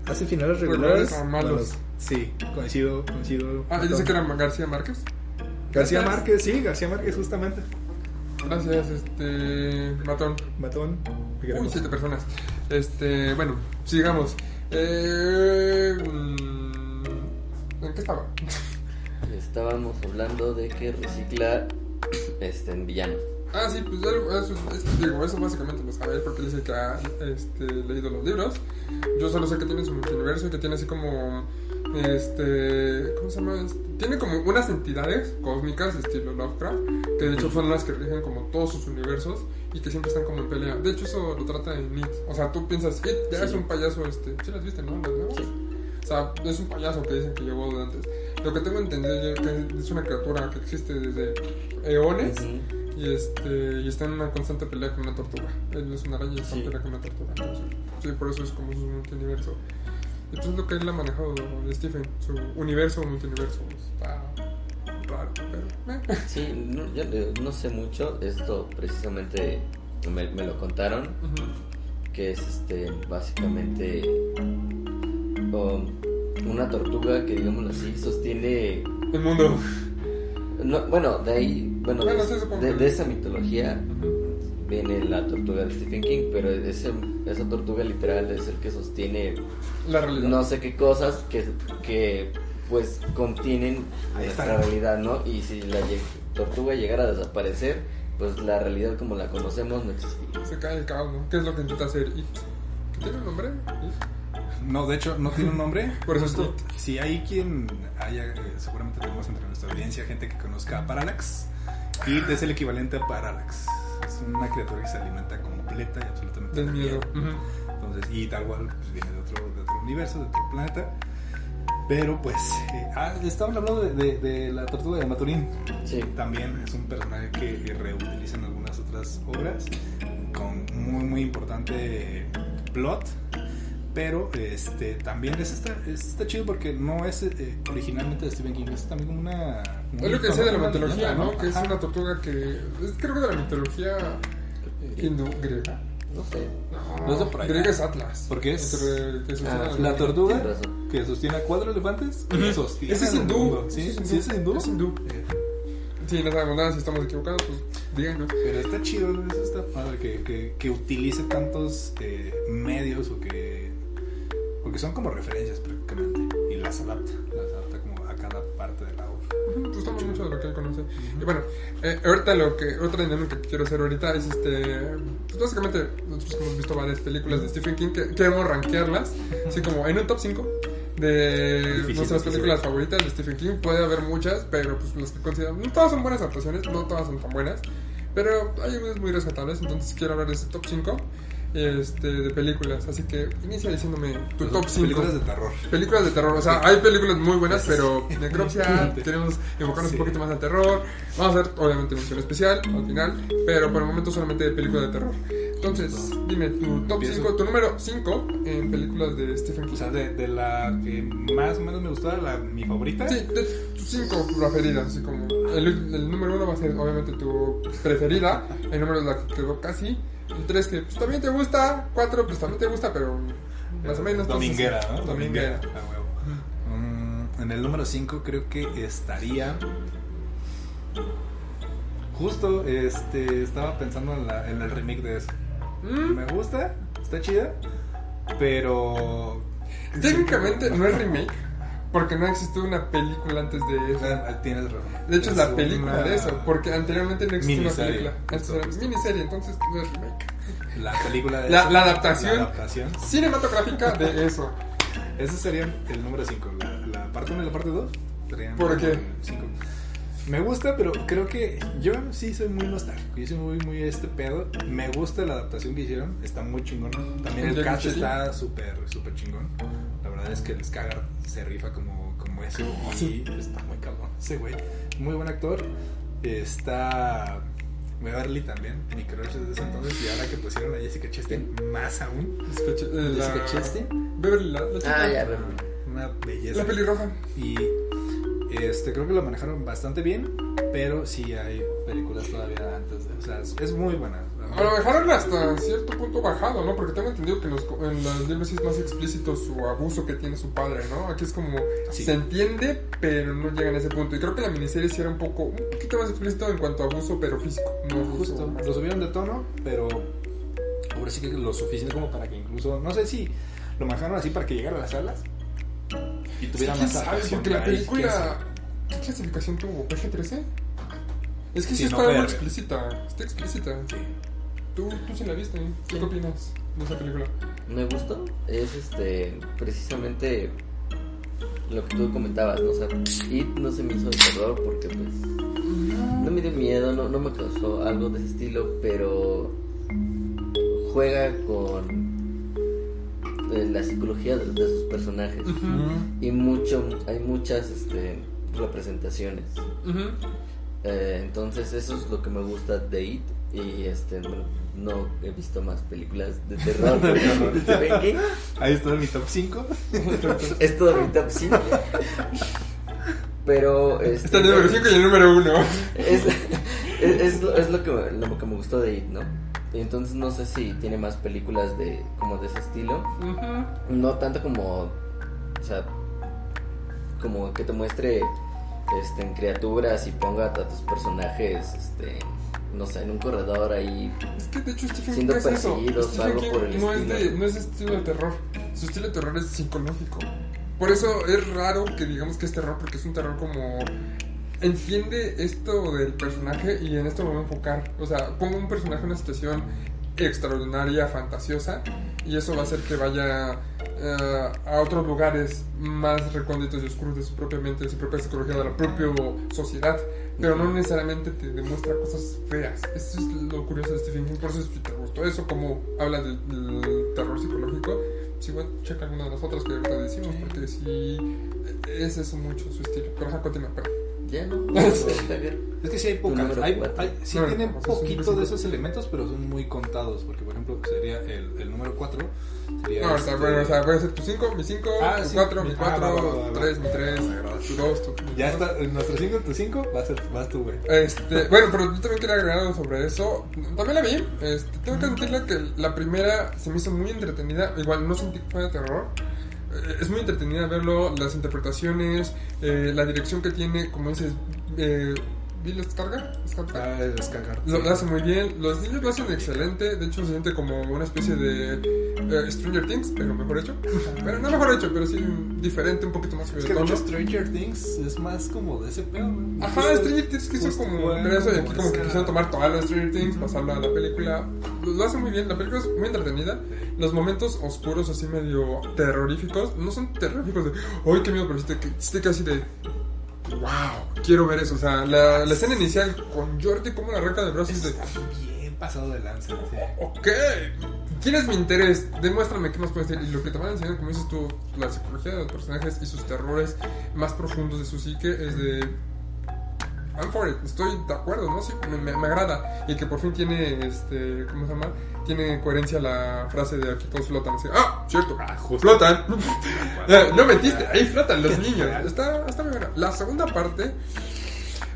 hace finales Regulares regulares. malos. Sí, coincido, coincido. Ah, dice que era García Márquez. García Márquez, sí, García Márquez, justamente. Gracias, este. Matón. Matón. te Uy, queremos. siete personas. Este, bueno, sigamos. Eh, mm, ¿En qué estaba? Estábamos hablando de que recicla este, en villanos. Ah, sí, pues eso, es- digo, eso básicamente lo sabe él porque él dice que ha este, leído los libros. Yo solo sé que tiene su multiverso y que tiene así como. Este. ¿Cómo se llama? Este, Tiene como unas entidades cósmicas, estilo Lovecraft, que de hecho son las que rigen como todos sus universos y que siempre están como en pelea. De hecho, eso lo trata en It. O sea, tú piensas, It ya Sí. es un payaso, este. ¿Sí las viste, no? ¿Las nuevas? Sí. O sea, es un payaso que dicen que llegó de antes. Lo que tengo entendido es que es una criatura que existe desde eones. Ujú. Y, este, y está en una constante pelea con una tortuga. Él es una araña y está en Sí. pelea con una tortuga. Entonces, sí, por eso es como su multiverso. Y pues es lo que él ha manejado de Stephen. Su universo o multiverso. Está raro, pero. eh. Sí, no, yo no sé mucho. Esto precisamente me, me lo contaron. Ujú. Que es este básicamente um, una tortuga que, digámoslo así, sostiene. El mundo. No, bueno, de ahí. Bueno, Bueno, de, de- de esa mitología viene la tortuga de Stephen King. Pero ese, esa tortuga literal es el que sostiene La realidad. no sé qué cosas que, que pues contienen nuestra realidad, ¿no? Y si la tortuga llegara a desaparecer, pues la realidad como la conocemos no existiría. Se cae el caos, ¿no? ¿Qué es lo que intenta hacer It? ¿Que tiene un nombre? It. No, de hecho, no tiene un nombre. Por eso es Justo. Si hay quien haya, eh, seguramente tenemos entre nuestra audiencia gente que conozca a Parallax. It es el equivalente a Parallax. Es una criatura que se alimenta completa y absolutamente Del de miedo. Ujú. Entonces, y tal cual pues, viene de otro, de otro universo, de otro planeta. Pero pues, eh, ah, estaban hablando de, de- de la tortuga de Maturín. Sí. También es un personaje que reutiliza en algunas otras obras con muy muy importante plot. Pero este también es está, es- está chido porque no es eh, originalmente de Stephen King, es también como una. Es lo que decía de la mitología, leyenda, ¿no? Que es una tortuga que. Es, creo que de la mitología hindú, griega. No sé. No es de por allá. griega es Atlas. Porque es- Entre- que sostiene Ah, la- La tortuga que sostiene a cuatro elefantes. sostiene Ese es hindú. ¿Sí? es ¿Sí es hindú? Es hindú. Eh, Sí, no sabemos nada si estamos equivocados, pues díganos. Pero está chido, eso está padre, que, que, que utilice tantos eh, medios o que... Porque son como referencias prácticamente y las adapta, las adapta como a cada parte de la obra. Ujú, Gustamos mucho de lo que él conoce. Y bueno, eh, ahorita lo que. Otra dinámica que quiero hacer ahorita es este. Pues básicamente, nosotros hemos visto varias películas de Stephen King que queremos rankearlas, así como en un top 5 de Difícil, nuestras difícil. películas favoritas de Stephen King. Puede haber muchas, pero pues las que consideramos. No todas son buenas adaptaciones, no todas son tan buenas. Pero hay unas muy rescatables, entonces quiero hablar de este top 5 este, de películas. Así que inicia diciéndome tu top 5. Películas de terror. Películas de terror, o sea, hay películas muy buenas, pero necropsia, queremos enfocarnos Sí. un poquito más al terror. Vamos a hacer, obviamente, mención especial al final, pero por el momento solamente de películas de terror. Entonces, dime tu top Empiezo. 5, tu número 5 en películas de Stephen King. O sea, de, de la que más o menos me gustaba, la, mi favorita. Sí, de tus 5 preferidas, así como el, el número 1 va a ser obviamente tu preferida, el número es la que quedó casi, 3 que pues, también te gusta, 4 pues también te gusta, pero más o menos. entonces, Dominguera, ¿no? Dominguera. Huevo. Mm, en el número 5 creo que estaría. Justo este, estaba pensando en, la- en el remake de eso. Mm, Me gusta, está chida, pero. Técnicamente no es remake, porque no existió una película antes de eso. Ah, Tienes razón. De hecho, es la una película de eso, porque anteriormente no existía una película. Antes era miniserie, entonces no es remake. La película de La- eso, la adaptación. La adaptación. Cinematográfica de eso. Ese sería el número 5. La, la parte 1 y la parte 2 serían. ¿Por qué? 5. Me gusta, pero creo que yo sí soy muy nostálgico. Yo soy muy, muy este pedo. Me gusta la adaptación que hicieron. Está muy chingón. También el cast está súper, súper chingón. La verdad es que el Skagar se rifa como, como eso. Y Sí. está muy cabrón ese güey. Muy buen actor. Está. Beverly también, mi crush desde ese entonces. Y ahora que pusieron a Jessica Chastain, más aún. Jessica eh, la- ¿Jessica Chastain? Beverly, la, la chica. Ah, ya. Una belleza. La pelirroja. Y este, creo que lo manejaron bastante bien, pero sí hay películas todavía antes de. O sea, es, es muy buena. A lo dejaron hasta cierto punto bajado, ¿no? Porque tengo entendido que en los, en los libros sí es más explícito su abuso que tiene su padre, ¿no? Aquí es como, Sí. se entiende, pero no llega a ese punto. Y creo que la miniserie sí era un poco, un poquito más explícito en cuanto a abuso, pero físico. No Justo, lo subieron de tono, pero ahora sí que lo suficiente como para que incluso, no sé si lo manejaron así para que llegara a las salas y tuviera ¿Quién más sabe? atracción. Porque la película. ¿qué clasificación tuvo? ¿PG-13? Es que sí, Sí, no está explícita, está explícita. Sí. ¿Tú, tú sí la viste, ¿eh? ¿Tú qué opinas de esa película? Me gustó. Es este precisamente lo que tú comentabas, ¿no? O sea, It no se me hizo de terror porque pues no me dio miedo, no, no me causó algo de ese estilo, pero juega con eh, la psicología de, de sus personajes y mucho hay muchas este, representaciones. Eh, entonces eso es lo que me gusta de It y este no, no he visto más películas de terror Stephen King. Ahí está mi top 5. Es todo mi top 5. Pero este, Está el número 5 y el número 1. es, es, es lo, es lo que, lo que me gustó de It, ¿no? Y entonces no sé si tiene más películas de como de ese estilo. No tanto como, o sea, como que te muestre este, en criaturas y ponga a tus personajes, este, no sé, en un corredor ahí. Es que de hecho Stephen Siendo King es eso. perseguidos, Stephen algo por el no, es de, no es estilo de terror. Su estilo de terror es psicológico. Por eso es raro que digamos que es terror, porque es un terror como... Entiende esto del personaje y en esto me voy a enfocar. O sea, pongo un personaje en una situación extraordinaria, fantasiosa, y eso va a hacer que vaya eh, a otros lugares más recónditos y oscuros de su propia mente, de su propia psicología, de la propia sociedad, pero no necesariamente te demuestra cosas feas. Eso es lo curioso de Stephen King, por eso si te gustó eso, como habla del, del terror psicológico, si igual checa alguna de las otras que ahorita decimos, porque sí, es eso mucho su estilo. Pero ajá, continúa, pero... Es que sí hay pocas. Hay, hay- sí No, tienen no, poquito muy de esos elementos, pero son muy contados. Porque, por ejemplo, sería el, el número 4. Sería No, este- está bueno, o sea, voy a hacer tu 5, mi 5, Ah, tu sí. 4, mi Ah, va, va, 4, va, va. 3, mi 3, Me agrada. tu 2, tu... Ya está, nuestro 5, tu 5, vas, a- vas tú, güey. Este, bueno, pero yo también quería agregar algo sobre eso. También la vi. Este, tengo que admitirle que la primera se me hizo muy entretenida. Igual no sentí que fuera terror. Es muy entretenida verlo, las interpretaciones, eh, la dirección que tiene, como dices, eh, ¿Bill Skarsgård? Skarsgård. Ah, descargar. Lo, lo hace muy bien, los niños lo hacen excelente, de hecho se siente como una especie de eh, Stranger Things, pero mejor hecho. Pero no mejor hecho, pero sí diferente, un poquito más Es que de hecho Stranger Things es más como de ese pedo. Ajá, Stranger Things quiso Justo, como bueno, ver eso y aquí como que quisieron tomar toda la Stranger Things, pasarla a la película. Lo, lo hace muy bien, la película es muy entretenida. Los momentos oscuros así medio terroríficos, no son terroríficos de, ¡ay, qué miedo! Pero sí te, sí te así de, ¡wow! Quiero ver eso. O sea, la, la escena inicial con Jordi como la arranca de brazos de, Está bien pasado de lanza. sí. Ok, ¿tienes mi interés? Demuéstrame qué más puedes decir. Y lo que te van a enseñar, como dices tú, la psicología de los personajes y sus terrores más profundos de su psique es de. I'm for it, estoy de acuerdo, ¿no? Sí, me, me- me agrada. Y que por fin tiene, este, ¿cómo se llama? Tiene coherencia la frase de aquí todos flotan. Así, ah, cierto, Ah, flotan. No mentiste, ahí flotan los niños. Está, está muy buena. La segunda parte,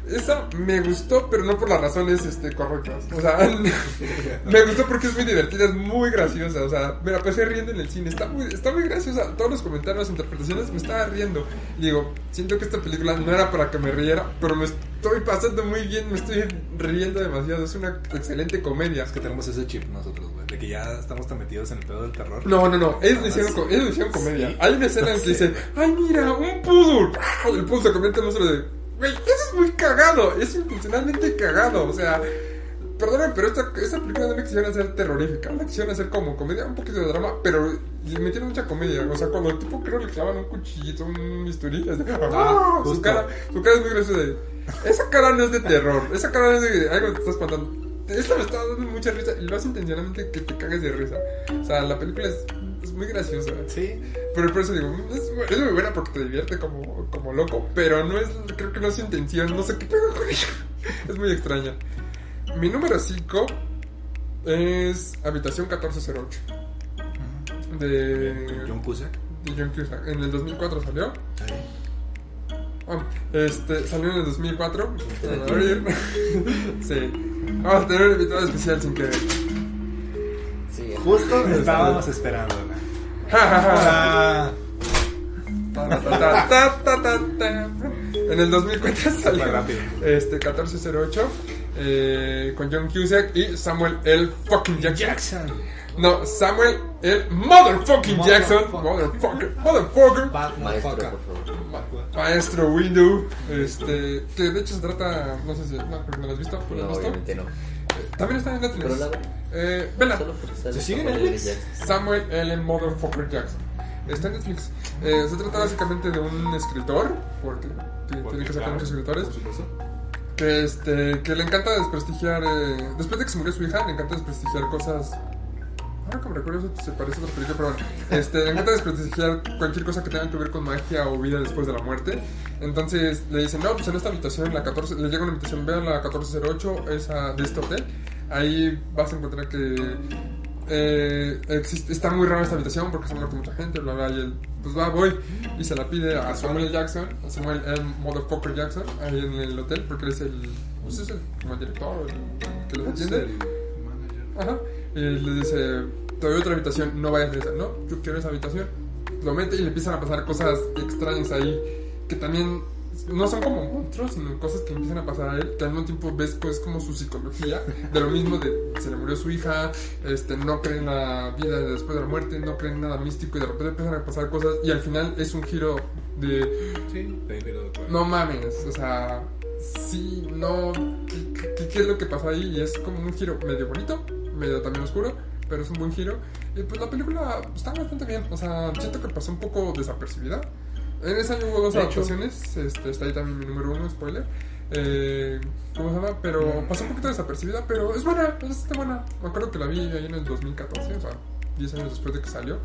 esa me gustó, pero no por las razones este, correctas. O sea, me gustó porque es muy divertida, es muy graciosa. O sea, me la pasé riendo en el cine. Está muy, está muy graciosa. Todos los comentarios, las interpretaciones, me estaba riendo. Y digo, siento que esta película no era para que me riera, pero me estoy pasando muy bien, me estoy riendo demasiado. Es una excelente comedia. Es que tenemos ese chip nosotros, güey. De que ya estamos tan metidos en el pedo del terror. No, no, no, ellos lo Ah, hicieron, co- ellos lo hicieron comedia. Sí. Hay una escena en que dice, ay mira, un poodle. ¡Pah! El poodle se convierte en monstruo de, güey, eso es muy cagado, es intencionalmente cagado. O sea, perdóname, pero esta, esta película no la quisieron hacer terrorífica, la quisieron hacer como comedia, un poquito de drama, pero le metieron mucha comedia. O sea, cuando el tipo creo le clavan un cuchillito, un bisturí, es de, ¡ah! su, cara, su cara es muy graciosa esa cara no es de terror, esa cara no es de algo que te está espantando. Esto me está dando mucha risa y lo hace intencionalmente que te cagues de risa. O sea, la película es muy graciosa. Sí. Pero por eso digo, "Mm, es, es muy buena porque te divierte como, como loco. Pero no es, creo que no es su intención. No sé qué pedo con ella. Es muy extraña. Mi número 5 es Habitación 1408. De, John Cusack. de John Cusack. En el 2004 salió. Ah, este, salió en el 2004. A ver. sí. Vamos a tener un invitado especial sin querer. Justo estábamos esperándola. En el 2004 salió este 1408 eh, con John Cusack y Samuel L. fucking Jackson. Jackson. No, Samuel L. motherfucking Jackson. Motherfucker. Motherfucker. Motherfucker. Maestro. Ma- Window. Este, que de hecho se trata, no sé si, no, creo que no lo has visto, ¿Lo No, has visto? obviamente no. También está en Netflix. Pero la Eh, vela. ¿Se sigue en Samuel L. Netflix? Samuel L. Motherfucker Jackson. Está en Netflix. Eh, se trata básicamente de un escritor, porque tiene tiene que sacar muchos escritores, que, este, que le encanta desprestigiar, eh, después de que se murió su hija, le encanta desprestigiar cosas... Ahora que me recuerdo se parece a otra película, pero bueno, este, encanta desprestigiar cualquier cosa que tenga que ver con magia o vida después de la muerte. Entonces le dicen, no, pues en esta habitación, la 14, le llega una invitación, vean la 1408, esa de este hotel. Ahí vas a encontrar que eh, existe, está muy rara esta habitación porque se ha muerto mucha gente, bla, bla, y él, pues va, voy, y se la pide a Samuel. Jackson, a Samuel L. Motherfucker Jackson, ahí en el hotel, porque él es el, pues es el, como el director, el que Es atiende. Ajá. Y le dice, te doy otra habitación, no vayas a esa. No, yo quiero esa habitación. Lo mete y le empiezan a pasar cosas extrañas ahí que también no son como monstruos, sino cosas que empiezan a pasar a él, que al mismo tiempo ves pues como su psicología, de lo mismo de se le murió su hija, este no cree en la vida después de la muerte, no cree en nada místico y de repente empiezan a pasar cosas y al final es un giro de Sí, no mames, o sea, sí, no. ¿Qué, qué- qué es lo que pasó ahí? Y es como un giro medio bonito, medio también oscuro, pero es un buen giro. Y pues la película está bastante bien, o sea, siento que pasó un poco desapercibida. En ese año hubo dos De adaptaciones, este, está ahí también mi número uno, spoiler. Eh, ¿Cómo se llama? Pero pasó un poquito desapercibida, pero es buena, es buena. Me acuerdo que la vi ahí en el 2014, o sea, 10 años después de que salió.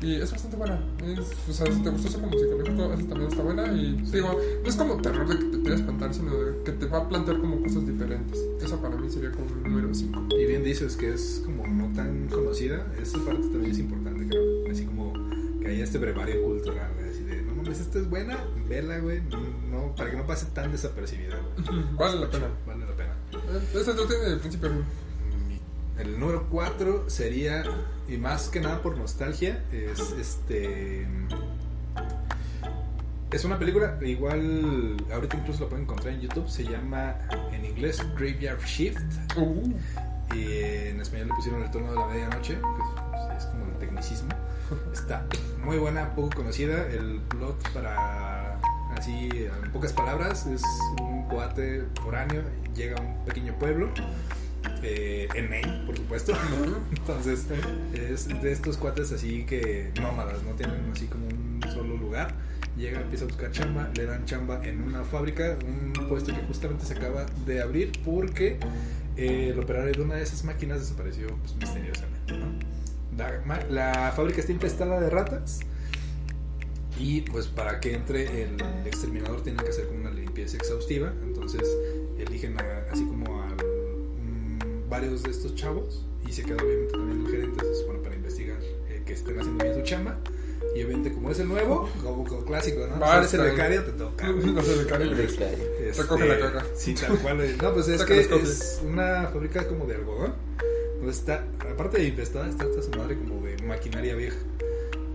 Y es bastante buena. Es, o sea, si te gustó eso como psicológico, esa también está buena. Y digo, no es como terror de que te quiera espantar, sino de que te va a plantear como cosas diferentes. Esa para mí sería como mi número 5. Y bien dices que es como no tan conocida, esa parte también es importante, creo. Así como que haya este brevario cultural, así de, no mames, esta es buena, vela, güey, no, para que no pase tan desapercibida, güey. Vale la pena. Vale la pena. Esa lo tiene de principio. El número 4 sería, y más que nada por nostalgia, es este. Es una película, igual ahorita incluso la pueden encontrar en YouTube, se llama en inglés Graveyard Shift Uh, y en español le pusieron el turno de la medianoche, que es, es como el tecnicismo. Está muy buena, poco conocida. El plot, para así, en pocas palabras, es un cuate foráneo, llega a un pequeño pueblo, eh, en Maine, por supuesto. Entonces, es de estos cuates así que nómadas, no tienen así como un solo lugar. Llega, empieza a buscar chamba, le dan chamba en una fábrica, un puesto que justamente se acaba de abrir porque eh, el operario de una de esas máquinas desapareció pues, misteriosamente. ¿no? La, la fábrica está infestada de ratas y pues para que entre el exterminador tienen que hacer como una limpieza exhaustiva. Entonces eligen a- así como varios de estos chavos y se queda obviamente también el gerente, se supone para investigar eh, que estén haciendo bien su chamba. Y obviamente como es el nuevo, como, como clásico, ¿no? Si eres el becario te toca. no de cariño. Becario. Este, Recoge la caca. Sí, tal cual. No, pues es que es una fábrica como de algodón. Donde está, aparte de infestada, está hasta su madre como de maquinaria vieja.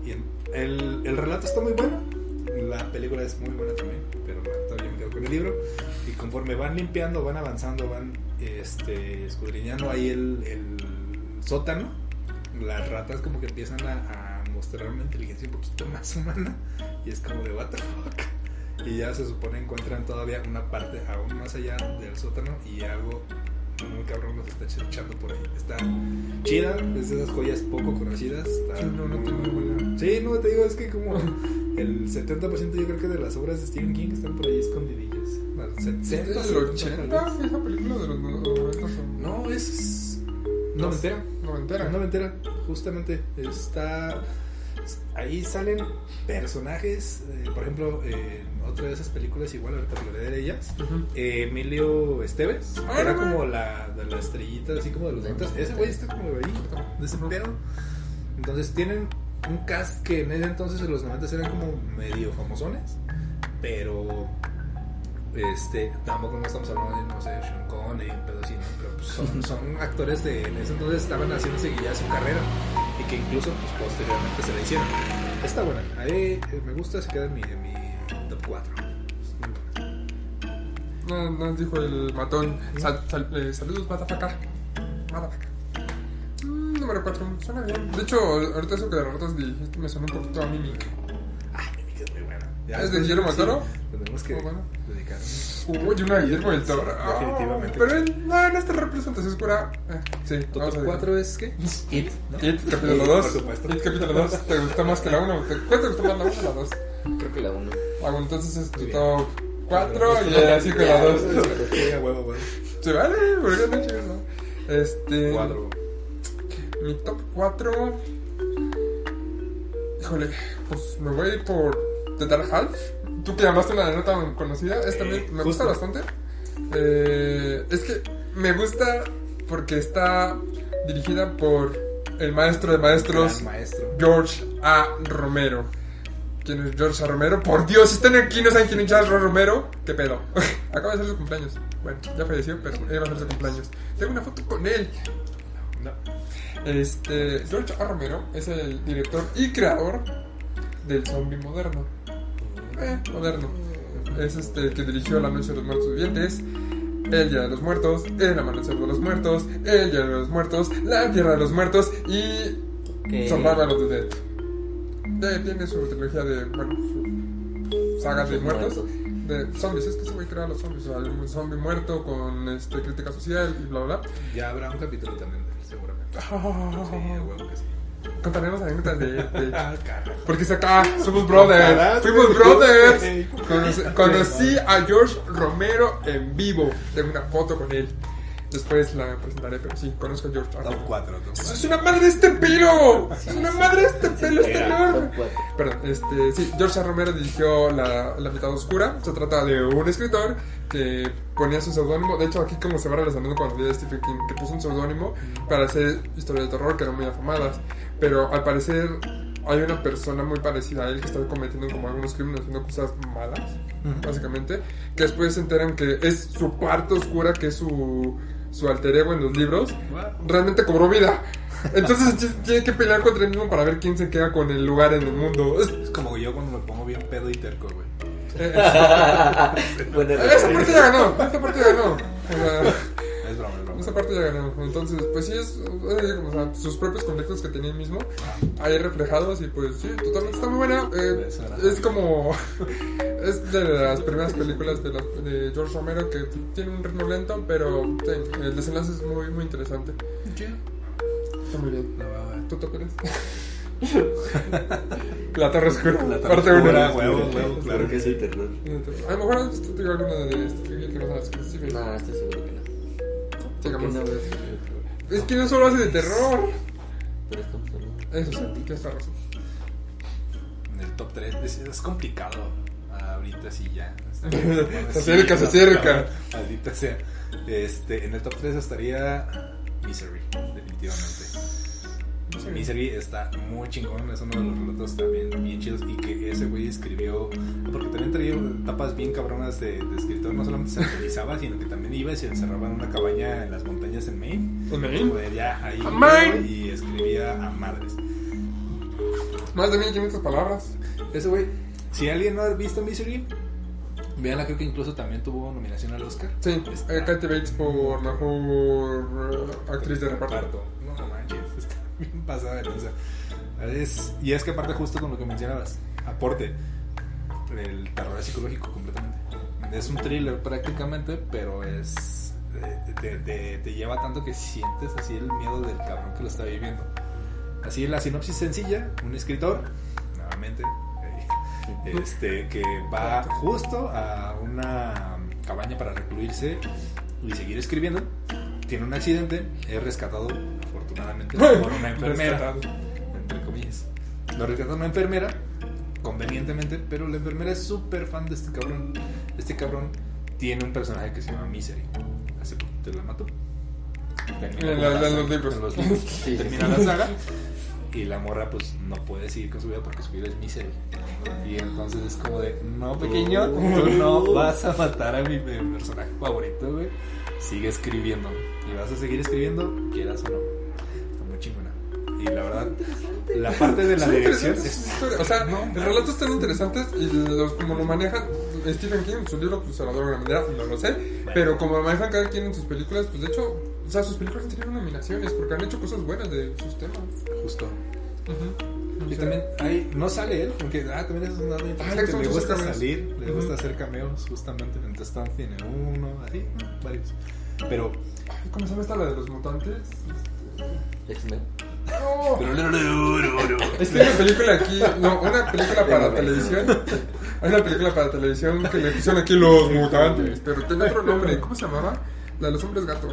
Y el, el relato está muy bueno. La película es muy buena también. Pero bueno, todavía me quedo con el libro. Y conforme van limpiando, van avanzando, van este, escudriñando ahí el, sótano. Las ratas como que empiezan a, a mostrar una inteligencia un poquito más humana. Y es como de what the fuck. Y ya se supone encuentran todavía una parte aún más allá del sótano y algo muy cabrón los está echando por ahí. Está chida, es de esas joyas poco conocidas. Está Sí, no, no muy buena. Sí, no, te digo, es que como el 70% yo creo que de las obras de Stephen King están por ahí escondidillas. Al ¿Es 70, del 80? ¿Esa película de los 90 son? No, es noventera. Noventera. Noventera, justamente. Está. Ahí salen personajes, eh, por ejemplo, eh, otra de esas películas, igual ahorita hablaré de ellas. Ujú. Eh, Emilio Esteves, Ah, que era como la, de la estrellita, así como de los noventas. Ese güey está como ahí, de ese. Entonces tienen un cast que en ese entonces, en los noventas, eran como medio famosones, pero Este, tampoco no estamos hablando de, no sé, Sean Connery, así, ¿no? Pero pues, son, son actores de en ese entonces estaban haciendo ya su carrera y que incluso pues, posteriormente se la hicieron. Está buena, a mí eh, me gusta, se queda en mi, en mi 4. Es muy buena. No, nos dijo el matón. Sal- sal- eh, saludos, matafaca. Matafaca. Mm, número 4. Suena bien. De hecho, ahorita eso que de ratos dijiste me sonó un poquito a Mimic. Ah, Mimic es muy buena. Ya ¿Es de Guillermo del sí, Toro? Tenemos que bueno. dedicar. Uy, una Guillermo del Toro. Sí, definitivamente. pero en, no, en esta representación oscura. Eh, sí, ¿Tu vamos a top decir. 4 es qué? It, ¿no? It, capítulo Por 2. supuesto. It, capítulo 2. ¿Te gustó más que la 1? ¿Cuál te gustó más la 1 o la 2? Creo que la 1. Ah, bueno, entonces es tu top 4 y la 2. Sí, a huevo, huevo. Se vale, ¿por qué no chingas, no? Este. Cuadro. Mi top 4. Híjole, pues me voy por The Dark Half. Tú que llamaste una nota tan conocida, esta también me gusta bastante. Eh, es que me gusta porque está dirigida por el maestro de maestros, maestro. George A. Romero. ¿Quién es George. Romero? Por Dios, si están aquí no saben quién es George. Romero, ¿qué pedo? Acaba de ser su cumpleaños. Bueno, ya falleció, pero iba a ser su cumpleaños. Tengo una foto con él. No. Este, George A. Romero es el director y creador del zombie moderno. Eh, moderno. Es este el que dirigió La Noche de los Muertos Vivientes, El Día de los Muertos, El Amanecer de los Muertos, El Día de los Muertos, La Tierra de los Muertos y. Survival of the Dead. Eh, tiene su trilogía de, bueno, su saga de muertos. De zombies, es que se güey crea los zombies. O sea, un zombie muerto con este, crítica social y bla bla bla. Ya habrá un capítulo también de él, seguramente. Sí, a Ah, huevo que sí. Contaremos anécdotas de, de Ah. Porque es acá, somos brothers, Contarás, fuimos brothers. Conocí a George Romero en vivo. Tengo una foto con él. Después la presentaré, pero sí, conozco a George Top Romero. 4. Top ¡Es 4. una madre este pelo! ¡Es una madre este pelo! ¡Está Era, enorme! Top 4. Perdón, este, sí, George A. Romero dirigió la, la mitad oscura. Se trata de un escritor que ponía su seudónimo. De hecho, aquí como se va relacionando con la vida de Stephen King, que puso un seudónimo para hacer historias de terror que eran muy afamadas. Pero al parecer hay una persona muy parecida a él que está cometiendo como algunos crímenes, haciendo cosas malas, básicamente. Que después se enteran que es su parte oscura, que es su, su alter ego en los libros realmente cobró vida. Entonces t- tiene que pelear contra él mismo para ver quién se queda con el lugar en el mundo. Es- como yo cuando me pongo bien pedo y terco, güey. eh, Buena esa parte ya ganó, esa parte ya ganó. O sea, esa parte ya ganó. Entonces, pues sí, es, eh, o sea, sus propios conflictos que tenía él mismo ahí reflejados y pues sí, totalmente está muy buena. Eh, es como, es de las primeras películas de, la- de George Romero que tiene un ritmo lento, pero sí, el desenlace es muy, muy interesante. Está muy bien. No, va, va. ¿Tú te acuerdas? La Torre Oscura, La Torre parte Oscura, 1. huevos, huevos, claro que es sí. el terror. A lo mejor digo alguna de este que no sabes que sí, No, estoy seguro que no. Es que no solo hace de terror. Pero estamos hablando. Eso sí, tienes razón. En el top 3 es, es complicado. Ahorita sí ya. Se acerca, se acerca. Maldita sea. Este, en el top 3 estaría Misery, definitivamente. Misery está muy chingón, es uno de los relatos también bien chidos y que ese güey escribió, porque también traía etapas bien cabronas de, de escritor, no solamente se actualizaba, sino que también iba y se encerraba en una cabaña en las montañas en Maine. ¿En Maine? Pues ya ahí ¿A iba Maine? y escribía a madres. Más de 1500 palabras. Ese güey, si alguien no ha visto Misery, véanla, creo que incluso también tuvo nominación al Oscar. Sí, Está- eh, Kathy Bates por mejor eh, actriz de reparto. reparto. No manches, bien pasada de lanza. Es, y es que aparte justo con lo que mencionabas, aporte, el terror es psicológico completamente. Es un thriller prácticamente, pero es eh, te, te- te lleva tanto que sientes así el miedo del cabrón que lo está viviendo. Así la sinopsis sencilla, un escritor, nuevamente, eh, este, que va justo a una cabaña para recluirse y seguir escribiendo. Tiene un accidente, es rescatado afortunadamente por una enfermera, entre comillas. Lo rescata una enfermera, convenientemente, pero la enfermera es súper fan de este cabrón. Este cabrón tiene un personaje que se llama Misery. Hace poquito la mató. Termina En la los libros. en los libros. Sí, sí, Termina sí. la saga. Y la morra, pues, no puede seguir con su vida porque su vida es miseria. Y entonces es como de, no, pequeño, tú no vas a matar a mi personaje favorito, güey. Sigue escribiendo. Y vas a seguir escribiendo, quieras o no. Y la verdad, la parte de la dirección es... O sea, No, los relatos están interesantes y los, como lo manejan Stephen King su libro, pues se lo adoro de manera, no lo sé. Pero como lo manejan cada quien en sus películas, pues de hecho, o sea, sus películas han tenido nominaciones porque han hecho cosas buenas de sus temas. Justo. Y también hay, no sale él, aunque ah, también es un Ah, le interesante. gusta le gusta hacer cameos. salir, le gusta hacer cameos, justamente. En The Stand tiene uno, así, varios. Pero, ¿Cómo se llama esta la de los mutantes? X-Men. No. Es que hay una película aquí, no, una película para televisión. Hay una película para televisión que le pusieron aquí los mutantes, pero tiene otro nombre. ¿Cómo se llamaba? La de los hombres gato.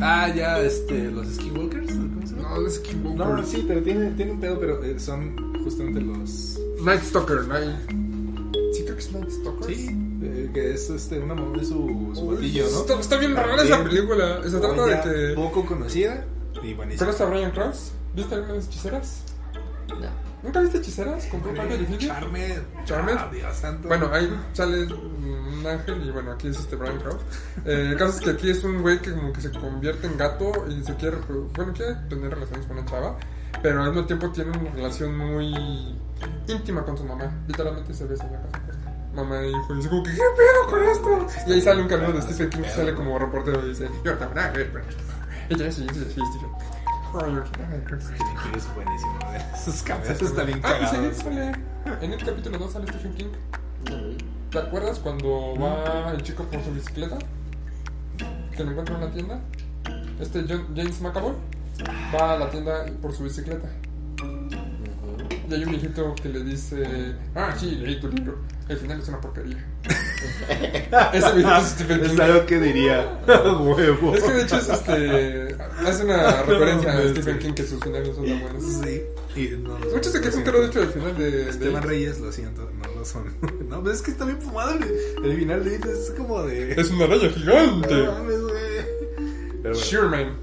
ah, ya, este, los Skinwalkers, ¿cómo se llama? No, es que No, sí, pero tiene, tiene un pedo, pero eh, son justamente los. Night Stalker, Night. Sí, creo que es Night Stalker. Sí, eh, que es este, una mamá de su, su Uy, batillo, ¿no? Está, está bien rara esa película. Se trata de que. Poco conocida y buenísima. ¿Conoces a Brian Krause? ¿Viste alguna de las hechiceras? No. ¿Nunca viste hechiceras? ¿Con y Phoebe? Charmed. Charmed. Ah, Dios santo. Bueno, ahí sale un ángel y bueno, aquí es este Brian Krause. Eh, el caso es que aquí es un güey que como que se convierte en gato y se quiere, bueno, quiere tener relaciones con una chava, pero al mismo tiempo tiene una relación muy íntima con su mamá. Literalmente se besan en la casa. pues. Mamá e hijo, y dice como que, ¿qué pedo con esto? Y ahí sale un cameo de Stephen King, sale como reportero y dice, yo también, ah, güey, pero... Y ya, sí, sí, sí, Stephen. Stephen King es buenísimo. ¿eh? Sus están bien Ah, pues ahí cagados. sale, en el capítulo 2 sale Stephen King. ¿Te acuerdas cuando va el chico por su bicicleta? Que lo encuentra en una tienda. Este John- James McAvoy va a la tienda por su bicicleta. Y hay un viejito que le dice: Ah, sí, leí tu libro. El final es una porquería. Ese viejito es Stephen King. Es algo que diría. Huevo. Es que de hecho es este. Hace una referencia a Stephen. King que sus finales son tan buenos. Sí. Y no, no, Muchos se quejan, de hecho el final de. de Esteban Reyes, lo siento, no lo son. No, pero es que está bien fumado. El, el final de es como de. Es una raya gigante. No mames, güey. Sherman.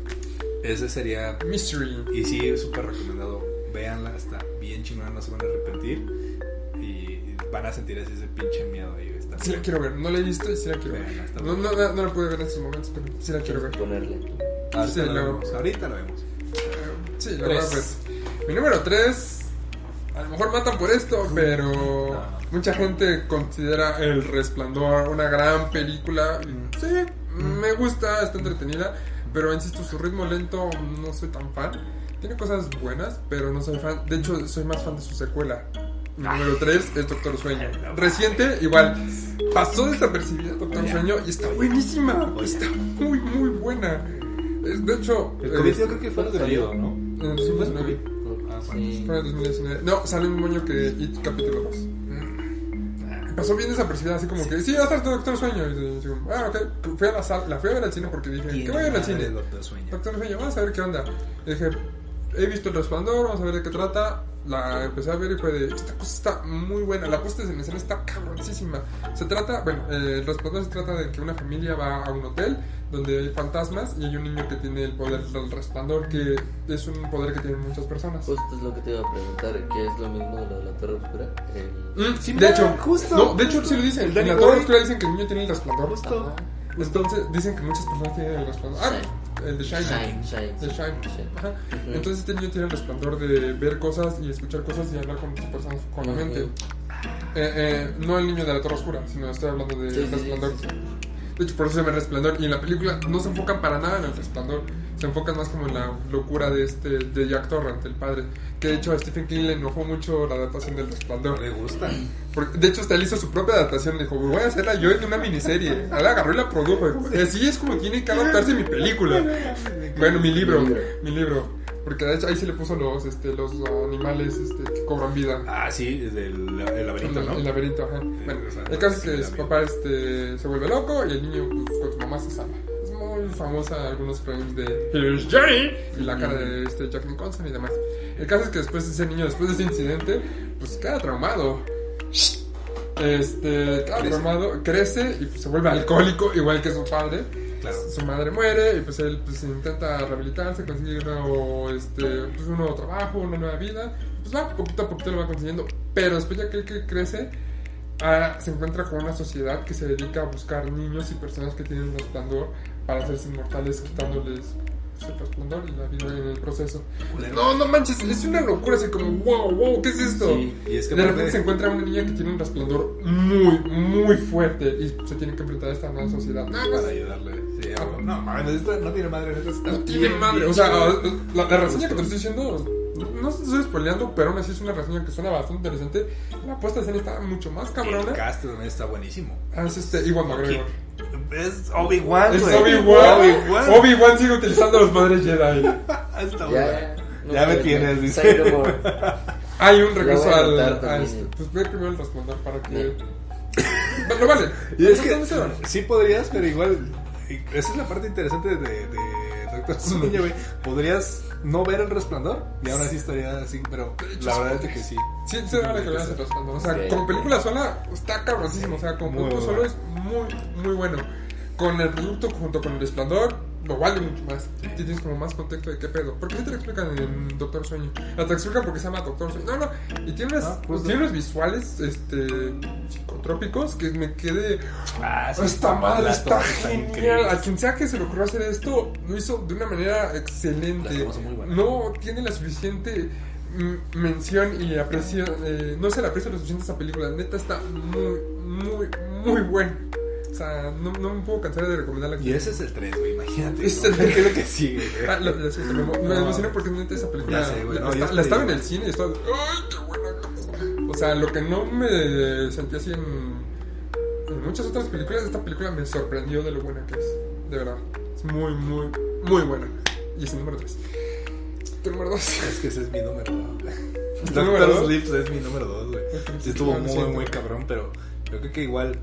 ese sería. Mystery. Y sí, súper recomendado. Véanla, está bien chingona, no se van a arrepentir. Y van a sentir así ese pinche miedo ahí. Está Sí la quiero ver, no la he visto y sí la quiero ver. No, no, no, no la pude ver en estos momentos, pero sí la quiero ver. Ponerle. Ahorita, Sí, lo- vemos. Ahorita lo vemos. Sí, la verdad, pues. Mi número 3. A lo mejor matan por esto, pero No. mucha gente considera El Resplandor una gran película. Mm. Sí, me gusta, está entretenida, pero insisto, su ritmo lento no soy tan fan. Tiene cosas buenas, pero no soy fan. De hecho, soy más fan de su secuela. Mi número 3 es Doctor Sueño. Reciente, igual. Pasó desapercibida Doctor. Sueño y está buenísima. Está muy, muy buena. De hecho, El eh, COVID yo creo que fue lo de Miedo, ¿no? en el 2019. Ah, Sí. Fue en el 2019. No, sale un moño que It capítulo 2. Pasó bien desapercibida, así como que, sí, va a estar tu Doctor Sueño. Y yo, digo, ah, ok. Fui a la sala, la fui a ver al cine porque dije, ¿qué voy a ver al cine? Doctor Sueño. Doctor Sueño, vamos a ver qué onda. Y dije, he visto el resplandor, vamos a ver de qué trata. La empecé a ver y fue de, esta cosa está muy buena, la puesta en escena está cabroncísima. Se trata, bueno, eh, el resplandor se trata de que una familia va a un hotel donde hay fantasmas y hay un niño que tiene el poder del resplandor, que es un poder que tienen muchas personas. Justo es lo que te iba a preguntar, que es lo mismo de lo de la Torre Oscura. El... Mm, Sí, de hecho, justo, no, de hecho justo. sí lo dicen. En la Torre. Oscura dicen que el niño tiene el resplandor. Justo. Entonces dicen que muchas personas tienen el resplandor. Ah, el de Shine. Shine, Shine. El Shine. Shine. Ajá. Ujú. Entonces este niño tiene el resplandor de ver cosas y escuchar cosas y hablar con otras personas con la Ujú. mente. Eh, eh, no el niño de la Torre Oscura, sino estoy hablando sí, sí, resplandor. sí, sí. De hecho, por eso se llama el resplandor. Y en la película no se enfocan para nada en el resplandor. Se enfocan más como en la locura de este de Jack Torrance, el padre. Que de hecho a Stephen King le enojó mucho la adaptación del resplandor. le gusta. Porque, de hecho, hasta él hizo su propia adaptación. Dijo, voy a hacerla yo en una miniserie. Él agarró y la produjo. Dijo, así es como tiene que adaptarse mi película. Bueno, mi libro. Mi libro. Porque de hecho ahí se le puso los, este, los animales este, que cobran vida. Ah, sí, desde el, el laberinto, El, ¿no? el laberinto, ajá. Bueno, o sea, el caso es que su papá este, se vuelve loco y el niño pues, con su mamá se salva. Es muy famosa algunos frames de Here's Johnny y la cara de este Jack Nicholson y demás. El caso es que después ese niño, después de ese incidente, pues queda traumado. Este, queda Crece. traumado, crece y pues, se vuelve alcohólico igual que su padre. Claro. su madre muere y pues él pues intenta rehabilitarse, conseguir un nuevo, este, pues, un nuevo trabajo, una nueva vida. Pues va, poquito a poquito lo va consiguiendo. Pero después ya que él que crece, ah, se encuentra con una sociedad que se dedica a buscar niños y personas que tienen resplandor para hacerse inmortales quitándoles el resplandor y la vida en el proceso. No, no manches, es una locura, así como, wow, wow, ¿qué es esto? Sí. Y es que de repente se encuentra una niña que tiene un resplandor muy, muy fuerte y se tiene que enfrentar a esta nueva sociedad. Para ayudarle. No, mames, esta no tiene madre, neta, está No tiene bien, madre. bien O sea, la, la reseña que te estoy diciendo, no te estoy spoileando, pero aún así es una reseña que suena bastante interesante. La puesta de escena está mucho más el cabrona. cast también está buenísimo. Ah, es este Iwan McGregor. Es Obi-Wan, Es. Obi-Wan. Obi-Wan. Sigue utilizando los madres Jedi. Está Ya, bueno. ya. No Ya me tienes, no. dice. No. Hay un regreso voy a al. anotar a también. este, pues ve primero el resplandor para que. Bueno, vale. Y es que sí podrías, pero igual. Esa es la parte interesante de, de Doctor Sueño, güey. Podrías no ver el resplandor y aún así estaría así, pero la verdad es que sí. Sí, se vale que veas el resplandor. O sea, Ok, como ok. película sola está cabrosísimo. O sea, producto bueno. solo es muy, muy bueno. Con el producto junto con el resplandor, lo vale mucho más. Tienes como más contexto de qué pedo. Porque sí te lo explican en Doctor Sueño. La te explican porque se llama Doctor Sueño. No, no. Y tiene, unas, Ah, pues, tiene no. unos visuales este, psicotrópicos que me quedé. Ah, sí. Esta madre está tomas están genial. increíbles. A quien sea que se le ocurrió hacer esto, lo hizo de una manera excelente. No tiene la suficiente mm, mención y aprecio. eh, no se le aprecia lo suficiente a esta película. Neta está muy, muy, muy buena. O sea, no, no me puedo cansar de recomendarla. Y ese es el 3, güey, imagínate. Es ¿no? el ¿Qué es lo que sigue, Ah, güey? lo- lo siento, me, me emocioné porque neta esa película. Ya sé, güey, la, no, yo la- estaba en el cine y estaba. ¡Ay, qué buena cosa! O sea, lo que no me sentí así en, en muchas otras películas, esta película me sorprendió de lo buena que es. De verdad. Es muy, muy, muy buena. Y es el número 3. Tu número 2. Es que ese es mi número 2. ¿Tu número Doctor dos? Sleep es mi número 2, güey. Sí estuvo Ah, lo muy, muy cabrón, pero yo creo que igual.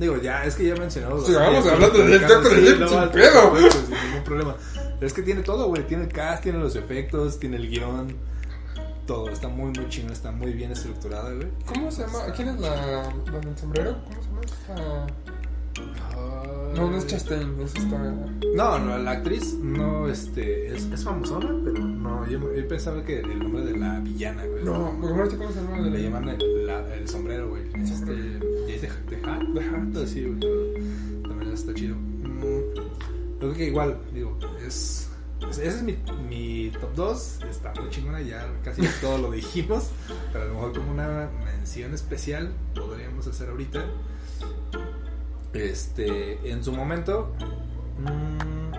Digo, ya, es que ya mencionamos. Sí, bastante vamos de hablando del Doctor mexicanas, Sleep sí, sin pedo. sin ningún problema. Pero es que tiene todo, güey. Tiene el cast, tiene los efectos, tiene el guion. Todo. Está muy, muy chino. Está muy bien estructurada, güey. ¿Cómo se llama? ¿Quién es la, la del sombrero? ¿Cómo se llama esta? No, no es Chastain, es esta. No, no, la actriz no, este, es, es famosona, pero no, yo, yo pensaba que el nombre de la villana, güey. No, cómo se llama. de la- Le llaman el, la- el sombrero, güey. Este, sombrero. Jay de, de Hat. De Hat. Sí, güey. También está chido. Mm, Creo que igual, digo, es. es- Ese es mi, mi top 2. Está muy chingona, ya casi todo lo dijimos. Pero a lo mejor como una mención especial podríamos hacer ahorita. Este, en su momento. mm,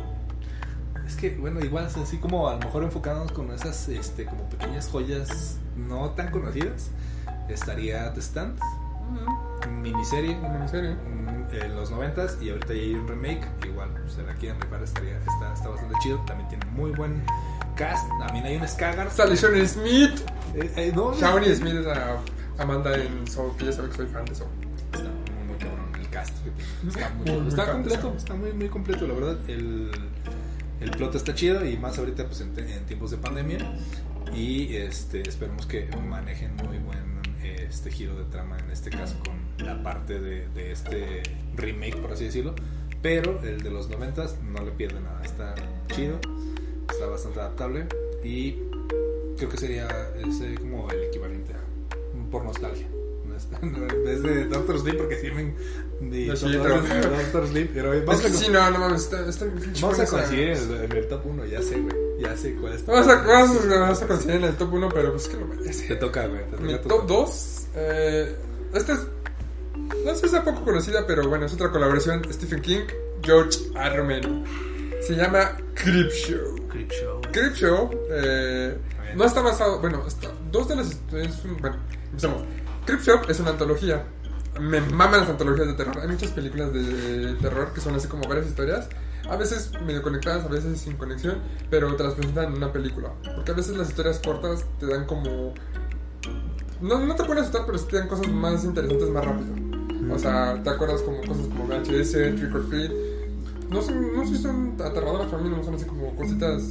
es que, bueno, igual así como a lo mejor enfocándonos con esas este, como pequeñas joyas no tan conocidas. Estaría The Stand, Mm, miniserie una miniserie. mm, en los noventas y ahorita ya hay un remake. Igual, pues la quieren estaría, está, está bastante chido. También tiene muy buen cast. También hay un Skagar. Sale Shawnee Smith. Eh, eh, no, Smith es a Amanda en Soul, que ya sabe que soy fan de Soul. Está muy, muy cabrón el cast. que tiene. Está muy, Muy, completo, está. está muy, muy completo, la verdad. El, el plot está chido y más ahorita pues en, en tiempos de pandemia. Y este, esperemos que manejen muy buen este giro de trama en este caso con la parte de, de este remake, por así decirlo. Pero el de los noventas no le pierde nada. Está chido, está bastante adaptable y creo que sería ese como el equivalente por nostalgia. No es- En vez de Doctor Sleep, porque sirven de Sí, Doctor, pero- Doctor Sleep. Pero Es vamos, que a, sí, no, no mames, está, está vamos a coincidir en el, el top 1. Ya sé, güey. Ya sé cuál es. Vamos a, vamos, a, vamos a coincidir en el top 1, pero pues que lo merece. Te toca, güey. te toca top 2, eh, esta es, no sé si es poco conocida, pero bueno, es otra colaboración Stephen King, George. Martin. Se llama Creepshow. Creepshow. Creepshow eh, no está basado, bueno, está, dos de las historias, es un- bueno, empezamos. Creepshow es una antología. Me maman las antologías de terror. Hay muchas películas de terror que son así como varias historias. A veces medio conectadas, a veces sin conexión, pero te las presentan en una película. Porque a veces las historias cortas te dan como... No, no te pueden asustar, pero sí te dan cosas más interesantes más rápido. O sea, te acuerdas como cosas como VHS, Trick or Treat. No, son, no sé si son aterradoras para mí, no son así como cositas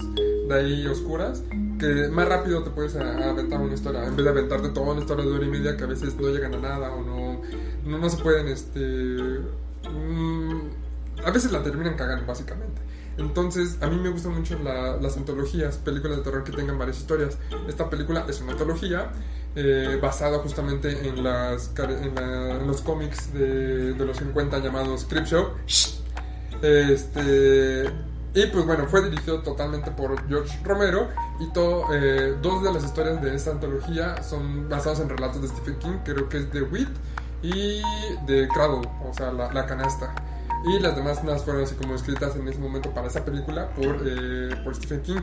de ahí oscuras. Que más rápido te puedes aventar una historia. En vez de aventarte toda una historia de hora y media que a veces no llegan a nada o no, no, no se pueden, este. mm, a veces la terminan cagando, básicamente. Entonces, a mí me gustan mucho la- las antologías, películas de terror que tengan varias historias. Esta película es una antología eh, basada justamente en, los cómics de, los 50 llamados Creepshow. Este, y pues bueno, fue dirigido totalmente por George Romero y todo, eh, dos de las historias de esta antología son basadas en relatos de Stephen King, creo que es de Wit y de Cradle, o sea, la canasta. Y las demás más fueron así como escritas en ese momento para esa película por, eh, por Stephen King.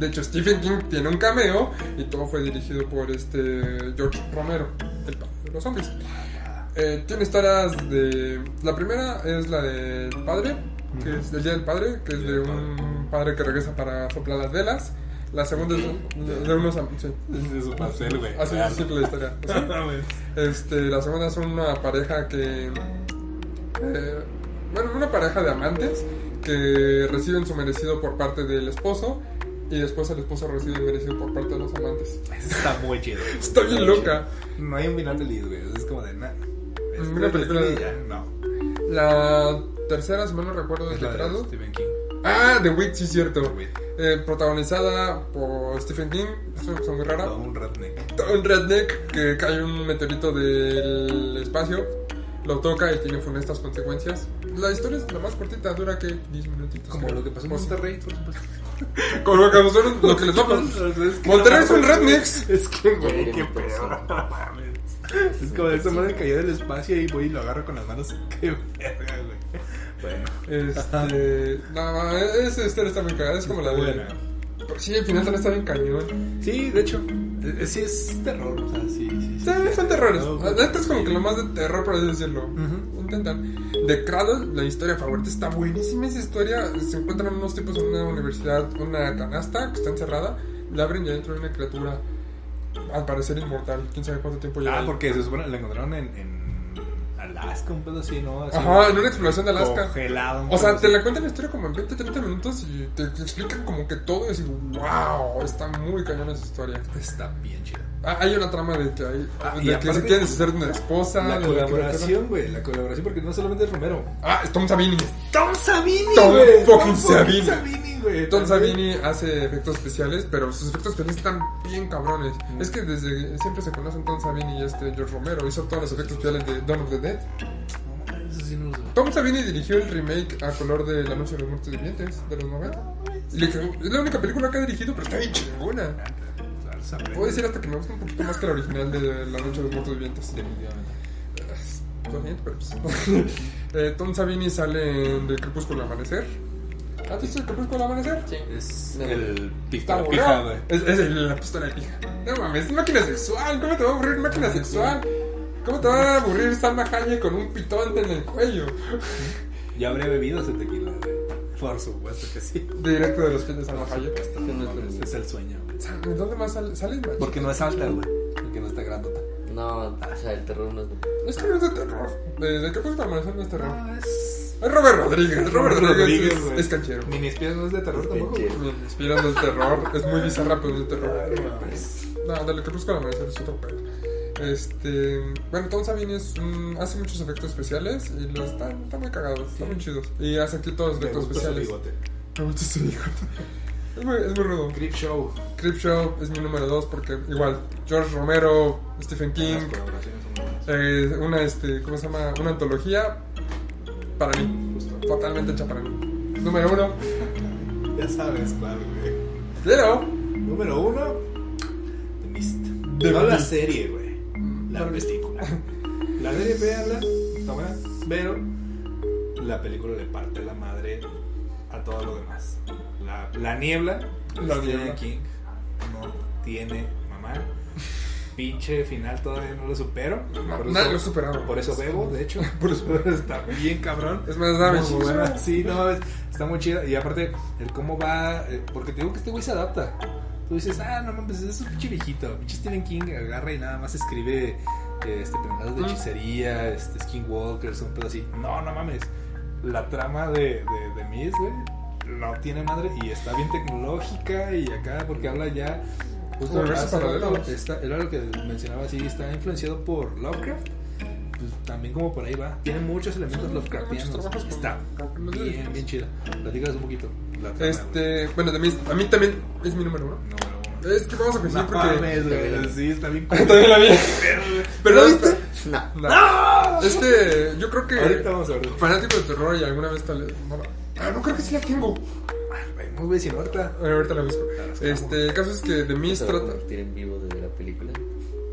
De hecho, Stephen King tiene un cameo y todo fue dirigido por este George Romero, el padre de los zombies. Eh, tiene historias de... La primera es la del padre, que es del Día del Padre, que es de un padre que regresa para soplar las velas. La segunda es de, de unos... am- sí. Es su pastel, güey. Así es simple la historia. O sea, este, la segunda es una pareja que. eh, bueno, una pareja de amantes que reciben su merecido por parte del esposo y después el esposo recibe el merecido por parte de los amantes. Está muy chido. Está bien loca. chido. No hay un final feliz, güey. Es como de nada. Una película de- ya, no. La tercera, si mal no recuerdo, es la de. Stephen King. Ah, The Wit, sí, cierto. The. Eh, protagonizada por Stephen King. Es una cosa muy rara. Todo un redneck. un redneck que cae un meteorito del espacio, lo toca y tiene funestas consecuencias. La historia es la más cortita, dura que 10 minutitos. Como creo. lo que pasó en. Monterrey, por supuesto. Como lo que pasó en- lo que les va a pasar. Monterrey son rednecks. Es que, güey, Qué qué pedo. No mames. Es como esa madre cayó del espacio y voy y lo agarro con las manos. Qué verga, güey. Bueno, Este. No, esa historia está muy cagada. Es como la de. sí, al final también está bien cañón. Sí, de hecho, eh, sí es terror. O sea, sí, sí. Sí, son terrores. Neta es como que lo más de terror, por así decirlo. Ujú. Intentan. De Cradle, la historia favorita está buenísima. Esa historia se encuentran unos tipos en una universidad, una canasta que está encerrada. La abren y adentro hay una criatura, al parecer inmortal. Quién sabe cuánto tiempo lleva. Ah, ahí. porque se supone la encontraron en, en Alaska, un pedo así, ¿no? Así, Ajá, en una exploración de Alaska. Congelado. O sea, te la cuentan la historia como en 20, 30 minutos y te, te explican como que todo y wow, está muy cañón esa historia. Está bien chida. Ah, hay una trama de que hay, Ah, y de que aparte- se quieren una esposa. La colaboración, güey, la colaboración, porque no solamente es Romero. Ah, es Tom Savini. Tom Savini, Tom fucking Savini. Savini. Tom Savini hace efectos especiales, pero sus efectos especiales están bien cabrones. Mm. Es que desde siempre se conocen Tom Savini y este George Romero. Hizo todos los efectos especiales de Dawn of the Dead. Eso sí no. Tom Savini dirigió el remake a color del anuncio de los muertos vivientes de los 90. Y le quedó- es la única película que ha dirigido, pero está bien chingona. Puedo decir hasta que me gusta un poquito más que la original de la noche de los muertos vivientes. Definitivamente. Siento, pero pues. Eh, Tom Savini sale en del Crepúsculo al Amanecer. ¿Has visto el Crepúsculo al Amanecer? Sí. Es No. el Está pistola pija, güey. Es, es el- la pistola de pija. No mames, es máquina sexual. ¿Cómo te va a aburrir máquina sexual? ¿Cómo te va a aburrir Salma Hayek con un pitón en el cuello? Ya habré bebido ese tequila, güey. Por supuesto que sí. Directo de los pies de Salma Hayek. No es es el sueño, güey. ¿Dónde más sale? ¿Sale Porque no es alta, güey. Porque no está grandota. No, o sea, el terror no es lo Es que no es de terror. ¿De Crepúsculo al Amanecer no es terror? No, es. Es Robert Rodríguez. Robert Rodríguez, es, es canchero. Ni pies no es de terror tampoco. Canchero. güey. Me inspiran del terror. Es muy bizarra, pero es de terror. Ay, no. No, de lo que busco al amanecer es otro pedo. Este. Bueno, Tom Savini es un- hace muchos efectos especiales y los están, están muy cagados, están muy chidos. Y hace aquí todos los efectos especiales. Me gusta su bigote. Es muy, es muy rudo. Creep Show. Creep Show es mi número 2 porque, igual, George Romero, Stephen King, eh, una, este, ¿cómo se llama? Una antología para mí, Justo. totalmente hecha para mí. Número 1, Ya sabes cuál, güey. Leo. Número uno, The Mist. The no la serie, güey. La película. La serie, véanla, está buena, pero la película le parte la madre a todo lo demás. La, la niebla, La niebla. King no tiene mamá. Pinche final todavía no lo supero. Nadie eso- lo. Por eso bebo, de hecho. Por eso. está bien cabrón. Es más, Muy buena. Sí, no, es- está muy chida. Y aparte, el cómo va. eh, porque te digo que este güey se adapta. Tú dices, ah, no mames, es un pinche viejito. Pinche Stephen King agarra y nada más escribe este, pendejadas de hechicería, este, Skinwalkers, un pedo así. No, no mames. La trama de, de, de Miss, güey, no tiene madre y está bien tecnológica y acá, porque habla ya. Justo era lo que mencionaba así, está influenciado por Lovecraft pues también como por ahí va. Tiene muchos elementos Muchos Lovecraftianos. Está con bien, bien chida. Platícanos un poquito. La trama, güey. Este, bueno, de mí, a mí también es mi número uno. Número uno. Es que vamos a coincidir No porque. mames, güey. Sí, está bien. También la vi. Pero ¿La no, viste? No. no. Es que yo creo que. Ahorita vamos a ver. Fanático de terror y alguna vez tal. No, no. Ah, no creo que sí la tengo. Vemos, güey, si no, ahorita. Ahorita la busco. Este, el caso es que de mí Se trata. convertir en vivo desde la película.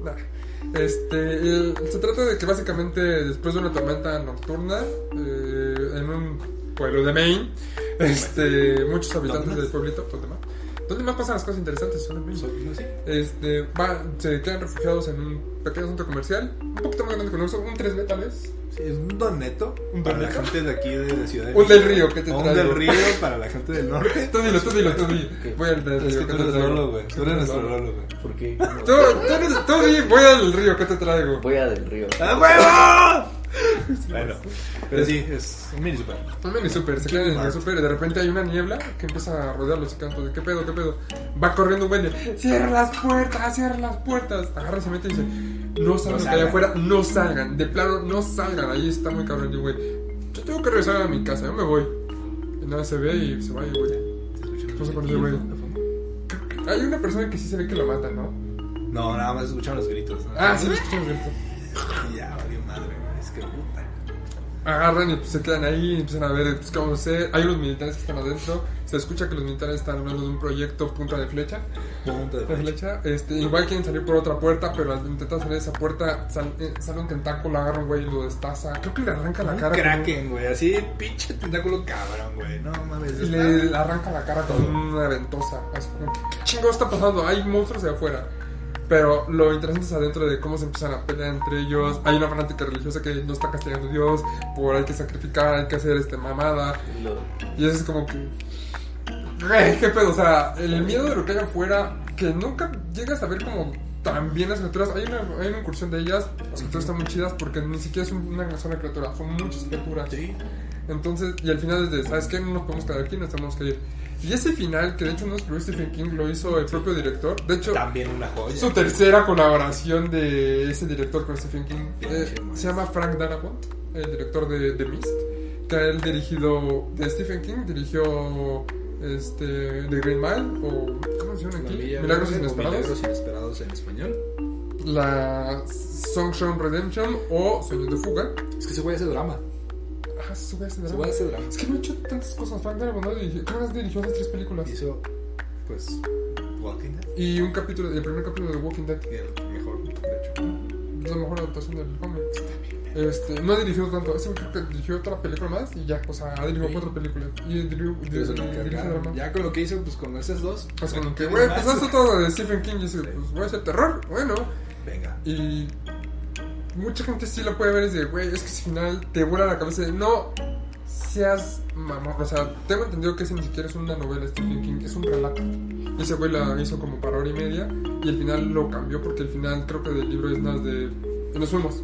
Nah. Este, el- se trata de que básicamente después de una tormenta nocturna eh, en un pueblo de Maine, este, muchos habitantes ¿Dónde del pueblito, ¿dónde más? ¿Dónde más pasan las cosas interesantes? Son. ¿No sí? Este, va, se quedan refugiados en un pequeño centro comercial, un poquito más grande que nosotros, un 3B tal vez. Sí, es un don neto ¿Un para la gente de aquí de, de Ciudad de Un del México. río, ¿qué te O Un traigo? del río para la gente del norte. Tú dilo, tú dilo, tú dilo. Voy al del Es río, que ¿qué tú te eres traigo? Lolo, güey. Tú eres nuestro Lolo, güey. ¿Por qué? Tú, tú, eres- tú voy al río, ¿qué te traigo? Voy a del río. ¡A huevo! Bueno, pero sí, es un mini super. Un mini super, se quedan en el super y de repente hay una niebla que empieza a rodearlos y canto de qué pedo, qué pedo. Va corriendo un güey de cierra las puertas, cierra las puertas. Agarra y se mete y dice, no salgan No que allá afuera, no salgan. De plano, no salgan. Ahí está muy cabrón, y güey. Yo tengo que regresar a mi casa, yo me voy. Y nada se ve y se va y güey. ¿Qué pasa con ese güey? Hay una persona que sí se ve que lo mata, ¿no? No, nada más escuchaban los gritos. ¿no? Ah, sí, lo escuchamos grito. Ya, valió madre, güey. Es que puta. agarran y pues, se quedan ahí y empiezan a ver pues, a hacer. Hay unos militares que están adentro. Se escucha que los militares están hablando de un proyecto punta de flecha. Punta de flecha. Este, igual quieren salir por otra puerta, pero al intentar salir de esa puerta sal- eh, sale un tentáculo, agarra un güey y lo destaza. Creo que le arranca la Un cara. Kraken, güey. Así, pinche tentáculo cabrón, güey. No mames. un- y le arranca la cara con una ventosa. Así ¿qué chingado está pasando? Hay monstruos de afuera. Pero lo interesante es adentro de cómo se empiezan a pelear entre ellos. Hay una fanática religiosa que no está castigando a Dios por hay que sacrificar, hay que hacer este mamada. Y eso es como que. Güey, qué pedo. O sea, el miedo de lo que hay afuera, que nunca llegas a ver como tan bien las criaturas. Hay una, hay una incursión de ellas, las criaturas están muy chidas porque ni siquiera es una sola criatura, son muchas criaturas. Sí. Entonces, y al final es de, ¿sabes qué? No nos podemos quedar aquí, nos tenemos que ir. Y ese final, que de hecho no escribió Stephen King, lo hizo el propio director. De hecho, También una joya. su tercera colaboración de ese director con Stephen King eh, se llama Frank Darabont, el director de The Mist, que ha él dirigido de Stephen King, dirigió este The Green Mile o ¿cómo se llama La aquí? Milagros inesperados, Milagros inesperados en español. la Sunshine Redemption o Sueños de fuga. Es que ese güey hace drama. Ah, se sube ese Ese drama. güey hace drama. Es que no ha hecho tantas cosas. Frank Darabont dirigió, creo que dirigió las tres películas Hizo, pues, Walking Dead. y un capítulo, el primer capítulo de Walking Dead. Y el mejor, de hecho. Es la mejor adaptación del cómic. Este, no ha dirigido tanto, ese creo que dirigió otra película más y ya, o sea, ha dirigido Sí. cuatro películas. Y dirigió, se lo dirige encargaron. drama. Ya con lo que hizo, pues con esas dos. Pues como que, ¿qué güey, pues todo de Stephen King y dice, pues voy a hacer terror, bueno. Venga. Y mucha gente sí lo puede ver y dice, güey, es que ese final te vuela la cabeza de no seas mamón. O sea, tengo entendido que ese ni siquiera es una novela de Stephen King, es un relato. Y ese güey la hizo como para hora y media y el final lo cambió porque el final creo que del libro es más de... Nos fuimos.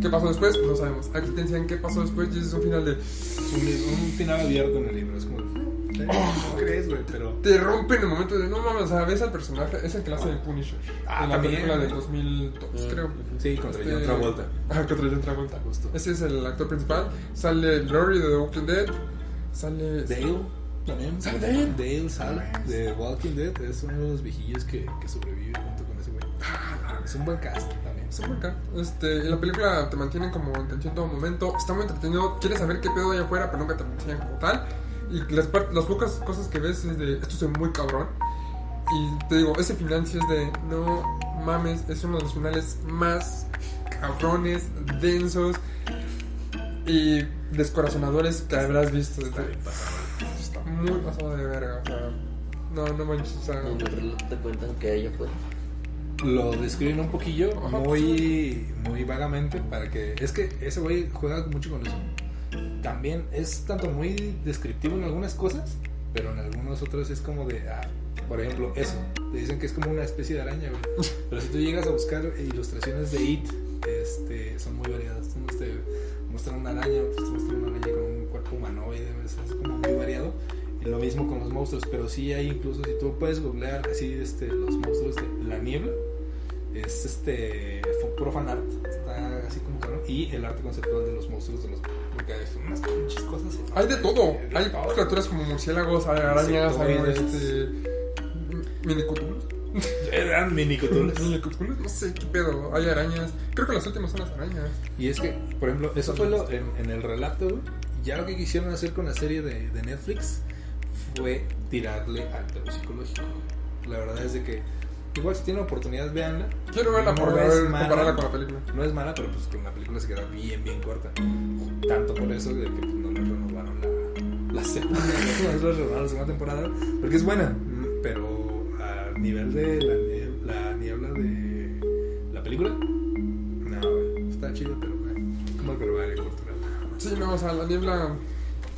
¿Qué pasó después? No sabemos. Aquí te enseñan qué pasó después y ese es un final de... Un, un final abierto en el libro. Es como. ¿Cómo crees, güey? Pero. Te rompe en el momento de no mames, o sea, ves al personaje, es el que la hace de Punisher. Ah, en la también. película del 2002, Mm. creo. Sí, contra Este- John Travolta. Ah, contra John Travolta. Justo. Ese es el actor principal. Sale Laurie de The Walking Dead. Sale. Dale también. ¿Sale Dale? Dale sale de Walking Dead. Es uno de los viejillos que, que sobrevive junto con ese güey. Es un buen cast también. Es muy bacán. Este, la película te mantienen como en tensión todo momento. Está muy entretenido. Quieres saber qué pedo hay afuera, pero nunca te lo enseñan como tal. Y las, las pocas cosas que ves es de esto es muy cabrón. Y te digo, ese final sí es de no mames, es uno de los finales más cabrones, densos y descorazonadores que habrás visto. Está bien pasado. Está muy pasado de verga, o sea, no, no manches, o sea, te cuentan que hay afuera. Lo describen un poquillo, muy, muy vagamente, para que... Es que ese güey juega mucho con eso. También es tanto muy descriptivo en algunas cosas, pero en algunos otros es como de... ah, por ejemplo, eso. Te dicen que es como una especie de araña, güey. Pero si tú llegas a buscar ilustraciones de It, este, son muy variadas. Unos te muestran una araña, otros te muestran una araña con un cuerpo humanoide, es como muy variado. Y lo mismo con los monstruos, pero sí hay incluso, si tú puedes googlear así este, los monstruos de la niebla, es este, puro fan art. Está así como cabrón. Y el arte conceptual de los monstruos de los. Porque hay unas pinches cosas. Hay de todo. Hay criaturas como murciélagos, hay arañas, hay este. Minicutulos. Eran. Minicutulos, no sé qué pedo. Hay arañas. Creo que las últimas son las arañas. Y es que, por ejemplo, eso fue lo en, en el relato, güey. Ya lo que quisieron hacer con la serie de, de Netflix fue tirarle al psicológico. La verdad es de que, igual si tienen oportunidad, véanla. Quiero verla No por ver, mala. compararla con la película. No es mala, pero pues con la película se queda bien, bien corta. Tanto por eso de que pues, no le renovaron la, la segunda, no renovaron la segunda temporada. Porque es buena, pero a nivel de la, nie- la niebla de la película, no, está chido, pero güey, como que lo va a nada más. Sí, no, o sea, la niebla.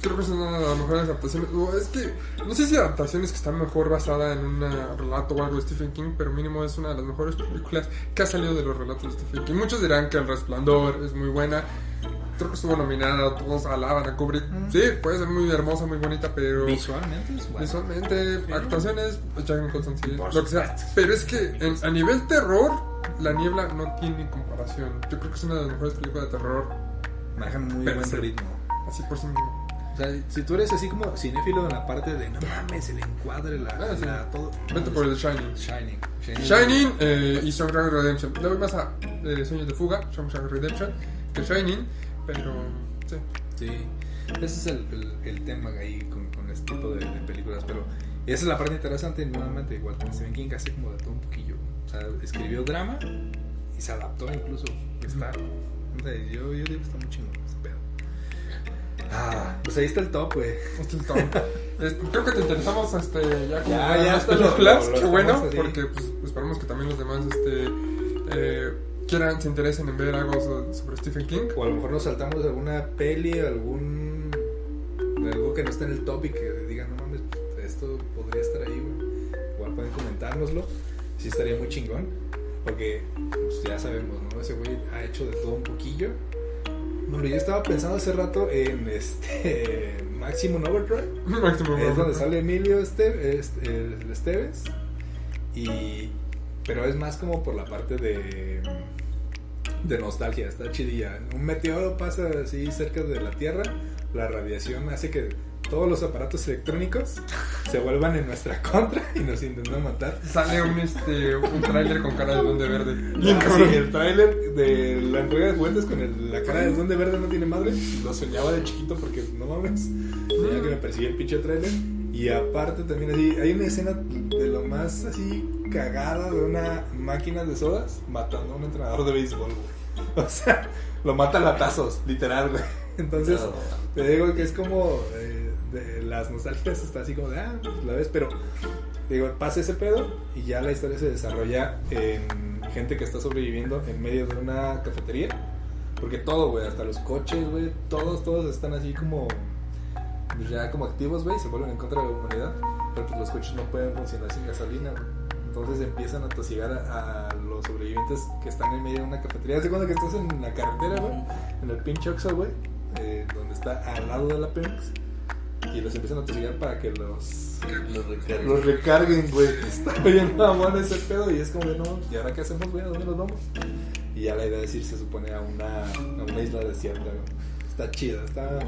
Creo que es una de las mejores adaptaciones. o es que no sé si adaptaciones que están mejor basada en un relato o algo de Stephen King, pero mínimo es una de las mejores películas que ha salido de los relatos de Stephen King. Muchos dirán que El Resplandor es muy buena. Creo que estuvo nominada, todos alaban a Kubrick. Mm. Sí, puede ser muy hermosa, muy bonita, pero. Visualmente es bueno. Visualmente, Pero- actuaciones, Jack Nicholson, sí, lo que sea. Pero es que en- a nivel terror, La Niebla no tiene comparación. Yo creo que es una de las mejores películas de terror, Manejan muy Pero buen sí. ritmo. así por sí mismo. O sea, si tú eres así como cinéfilo en la parte de no mames, el encuadre, la, Ah, sí. la- todo. Vete por el Shining. Shining. Shining. Shining eh, y Shawshank Redemption. Le voy más a eh, Sueños de Fuga, Shawshank Redemption, que Shining, pero sí. Sí, ese es el, el, el tema ahí con, con este tipo de, de películas, pero esa es la parte interesante, nuevamente, igual Stephen King hace como de todo un poquillo, o sea, escribió drama y se adaptó incluso, está, no sé, yo, yo digo que está muy chingón. Ah, pues ahí está el top, güey. Este es todo. Es- creo que te interesamos este, ya como Ya, ya, las esto lo- películas, lo- lo qué bueno, así. porque pues, esperamos que también los demás este, eh, quieran, se interesen en ver algo so- sobre Stephen King. O a lo mejor nos saltamos alguna peli, algún, algo que no está en el top y que digan, no mames, esto podría estar ahí, güey. Igual pueden comentárnoslo, sí estaría muy chingón, porque pues, ya sabemos, ¿no? Ese güey ha hecho de todo un poquillo. Bueno, yo estaba pensando hace rato en este Maximum Overdrive. Máximo Es donde sale Emilio este, este, Esteves. Y, pero es más como por la parte de, de nostalgia, está chidilla. Un meteoro pasa así cerca de la Tierra, la radiación hace que todos los aparatos electrónicos se vuelvan en nuestra contra y nos intentan matar. Sale un, este, un tráiler con cara de duende verde. Ah, sí, el tráiler de la entrega de juguetes con el- la cara del duende verde no tiene madre. Lo soñaba de chiquito porque no mames. Tenía que me persigue el pinche tráiler. Y aparte también así, hay una escena de lo más así cagada de una máquina de sodas matando a un entrenador de béisbol, güey. O sea, lo mata a latazos, literal, güey. Entonces, te digo que es como eh, de las nostalgias, está así como de, ah, pues la ves, pero digo, pasa ese pedo y ya la historia se desarrolla en gente que está sobreviviendo en medio de una cafetería. Porque todo, güey, hasta los coches, güey, todos, todos están así como ya como activos, güey, se vuelven en contra de la humanidad. Pero pues los coches no pueden funcionar sin gasolina, güey. Entonces empiezan a tosigar a, a los sobrevivientes que están en medio de una cafetería. Haz de cuenta que estás en la carretera, güey, en el pinche Oxxo, güey, eh, donde está al lado de la Pemex. Y los empiezan a tosigar para que los Los recarguen, güey. Está bien mamón ese pedo y es como de no, ¿y ahora qué hacemos, güey? ¿A dónde nos vamos? Y ya la idea es ir, se supone, a una, a una isla desierta, güey. Está chida, está.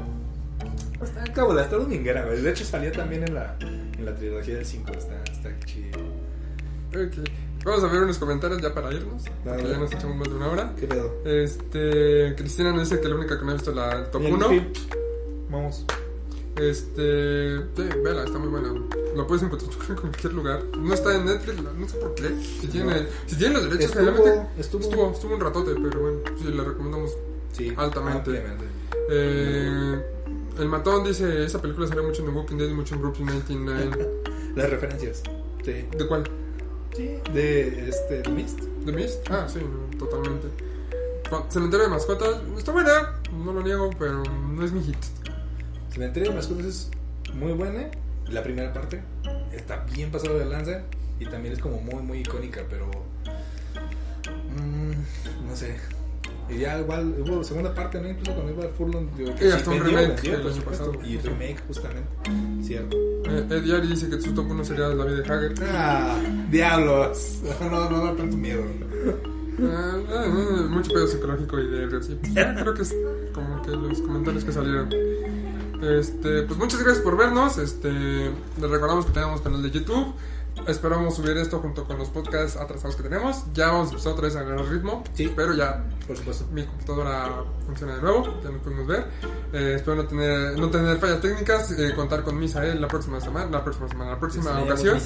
Está cabula, está dominguera, güey. De hecho, salía también en la, en la trilogía del 5. Está, está chido. Ok. Vamos a ver unos comentarios ya para irnos. Dale. Ya nos echamos más de una hora. ¿Qué pedo? Este, Cristina nos dice que la única que no ha visto la top Bien, 1. Phil. Vamos. Este, sí, vela, está muy buena. Lo puedes encontrar en cualquier lugar. No está en Netflix, no sé por qué. Si tiene, si tiene los derechos, Estuvo- generalmente- estuvo- estuvo, estuvo un ratote, pero bueno, sí, la recomendamos. Sí, Altamente. Eh, el matón dice: Esa película sale mucho en The Walking Dead y mucho en Brooklyn 99. Las referencias. Sí. ¿De cuál? Sí. De este, The Mist. ¿The Mist? Ah, sí, no, totalmente. Cementerio de mascotas, está buena, no lo niego, pero no es mi hit. Cementerio de mascotas es muy buena. La primera parte está bien pasada de lanza y también es como muy, muy icónica, pero. mm, no sé. Y ya igual hubo segunda parte, ¿no? Incluso cuando iba Furlong. Y hasta un remake vendió, el año pasado. Y remake, justamente. Cierto. Eh, Ed Yari dice que su top 1 sería la vida de Hager. Ah, diablos. No, no, no da tanto miedo. Ah, ah, ah, pedo psicológico y de ya creo que es como que los comentarios que salieron. Este, pues muchas gracias por vernos. Este, les recordamos que tenemos canal de YouTube. Esperamos subir esto junto con los podcasts atrasados que tenemos. Ya vamos a empezar otra vez a ganar ritmo. Sí. Pero ya Por supuesto. mi computadora funciona de nuevo, ya nos pudimos ver. Eh, espero no tener, no tener fallas técnicas, eh, contar con Misael la próxima semana, la próxima semana, la próxima ocasión.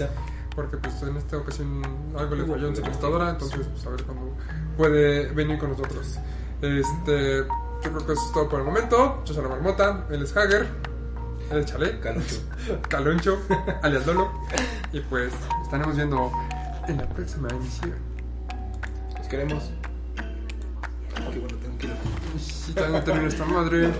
Porque pues en esta ocasión algo le falló en su computadora, entonces pues a ver cuándo puede venir con nosotros. Este, yo creo que eso es todo por el momento. Yo soy la marmota, él es Hager, él es Chale, Calucho. Caloncho, alias Lolo. Y pues estaremos viendo en la próxima emisión. Los queremos. Qué bueno, tengo que ir. Y también termina esta madre.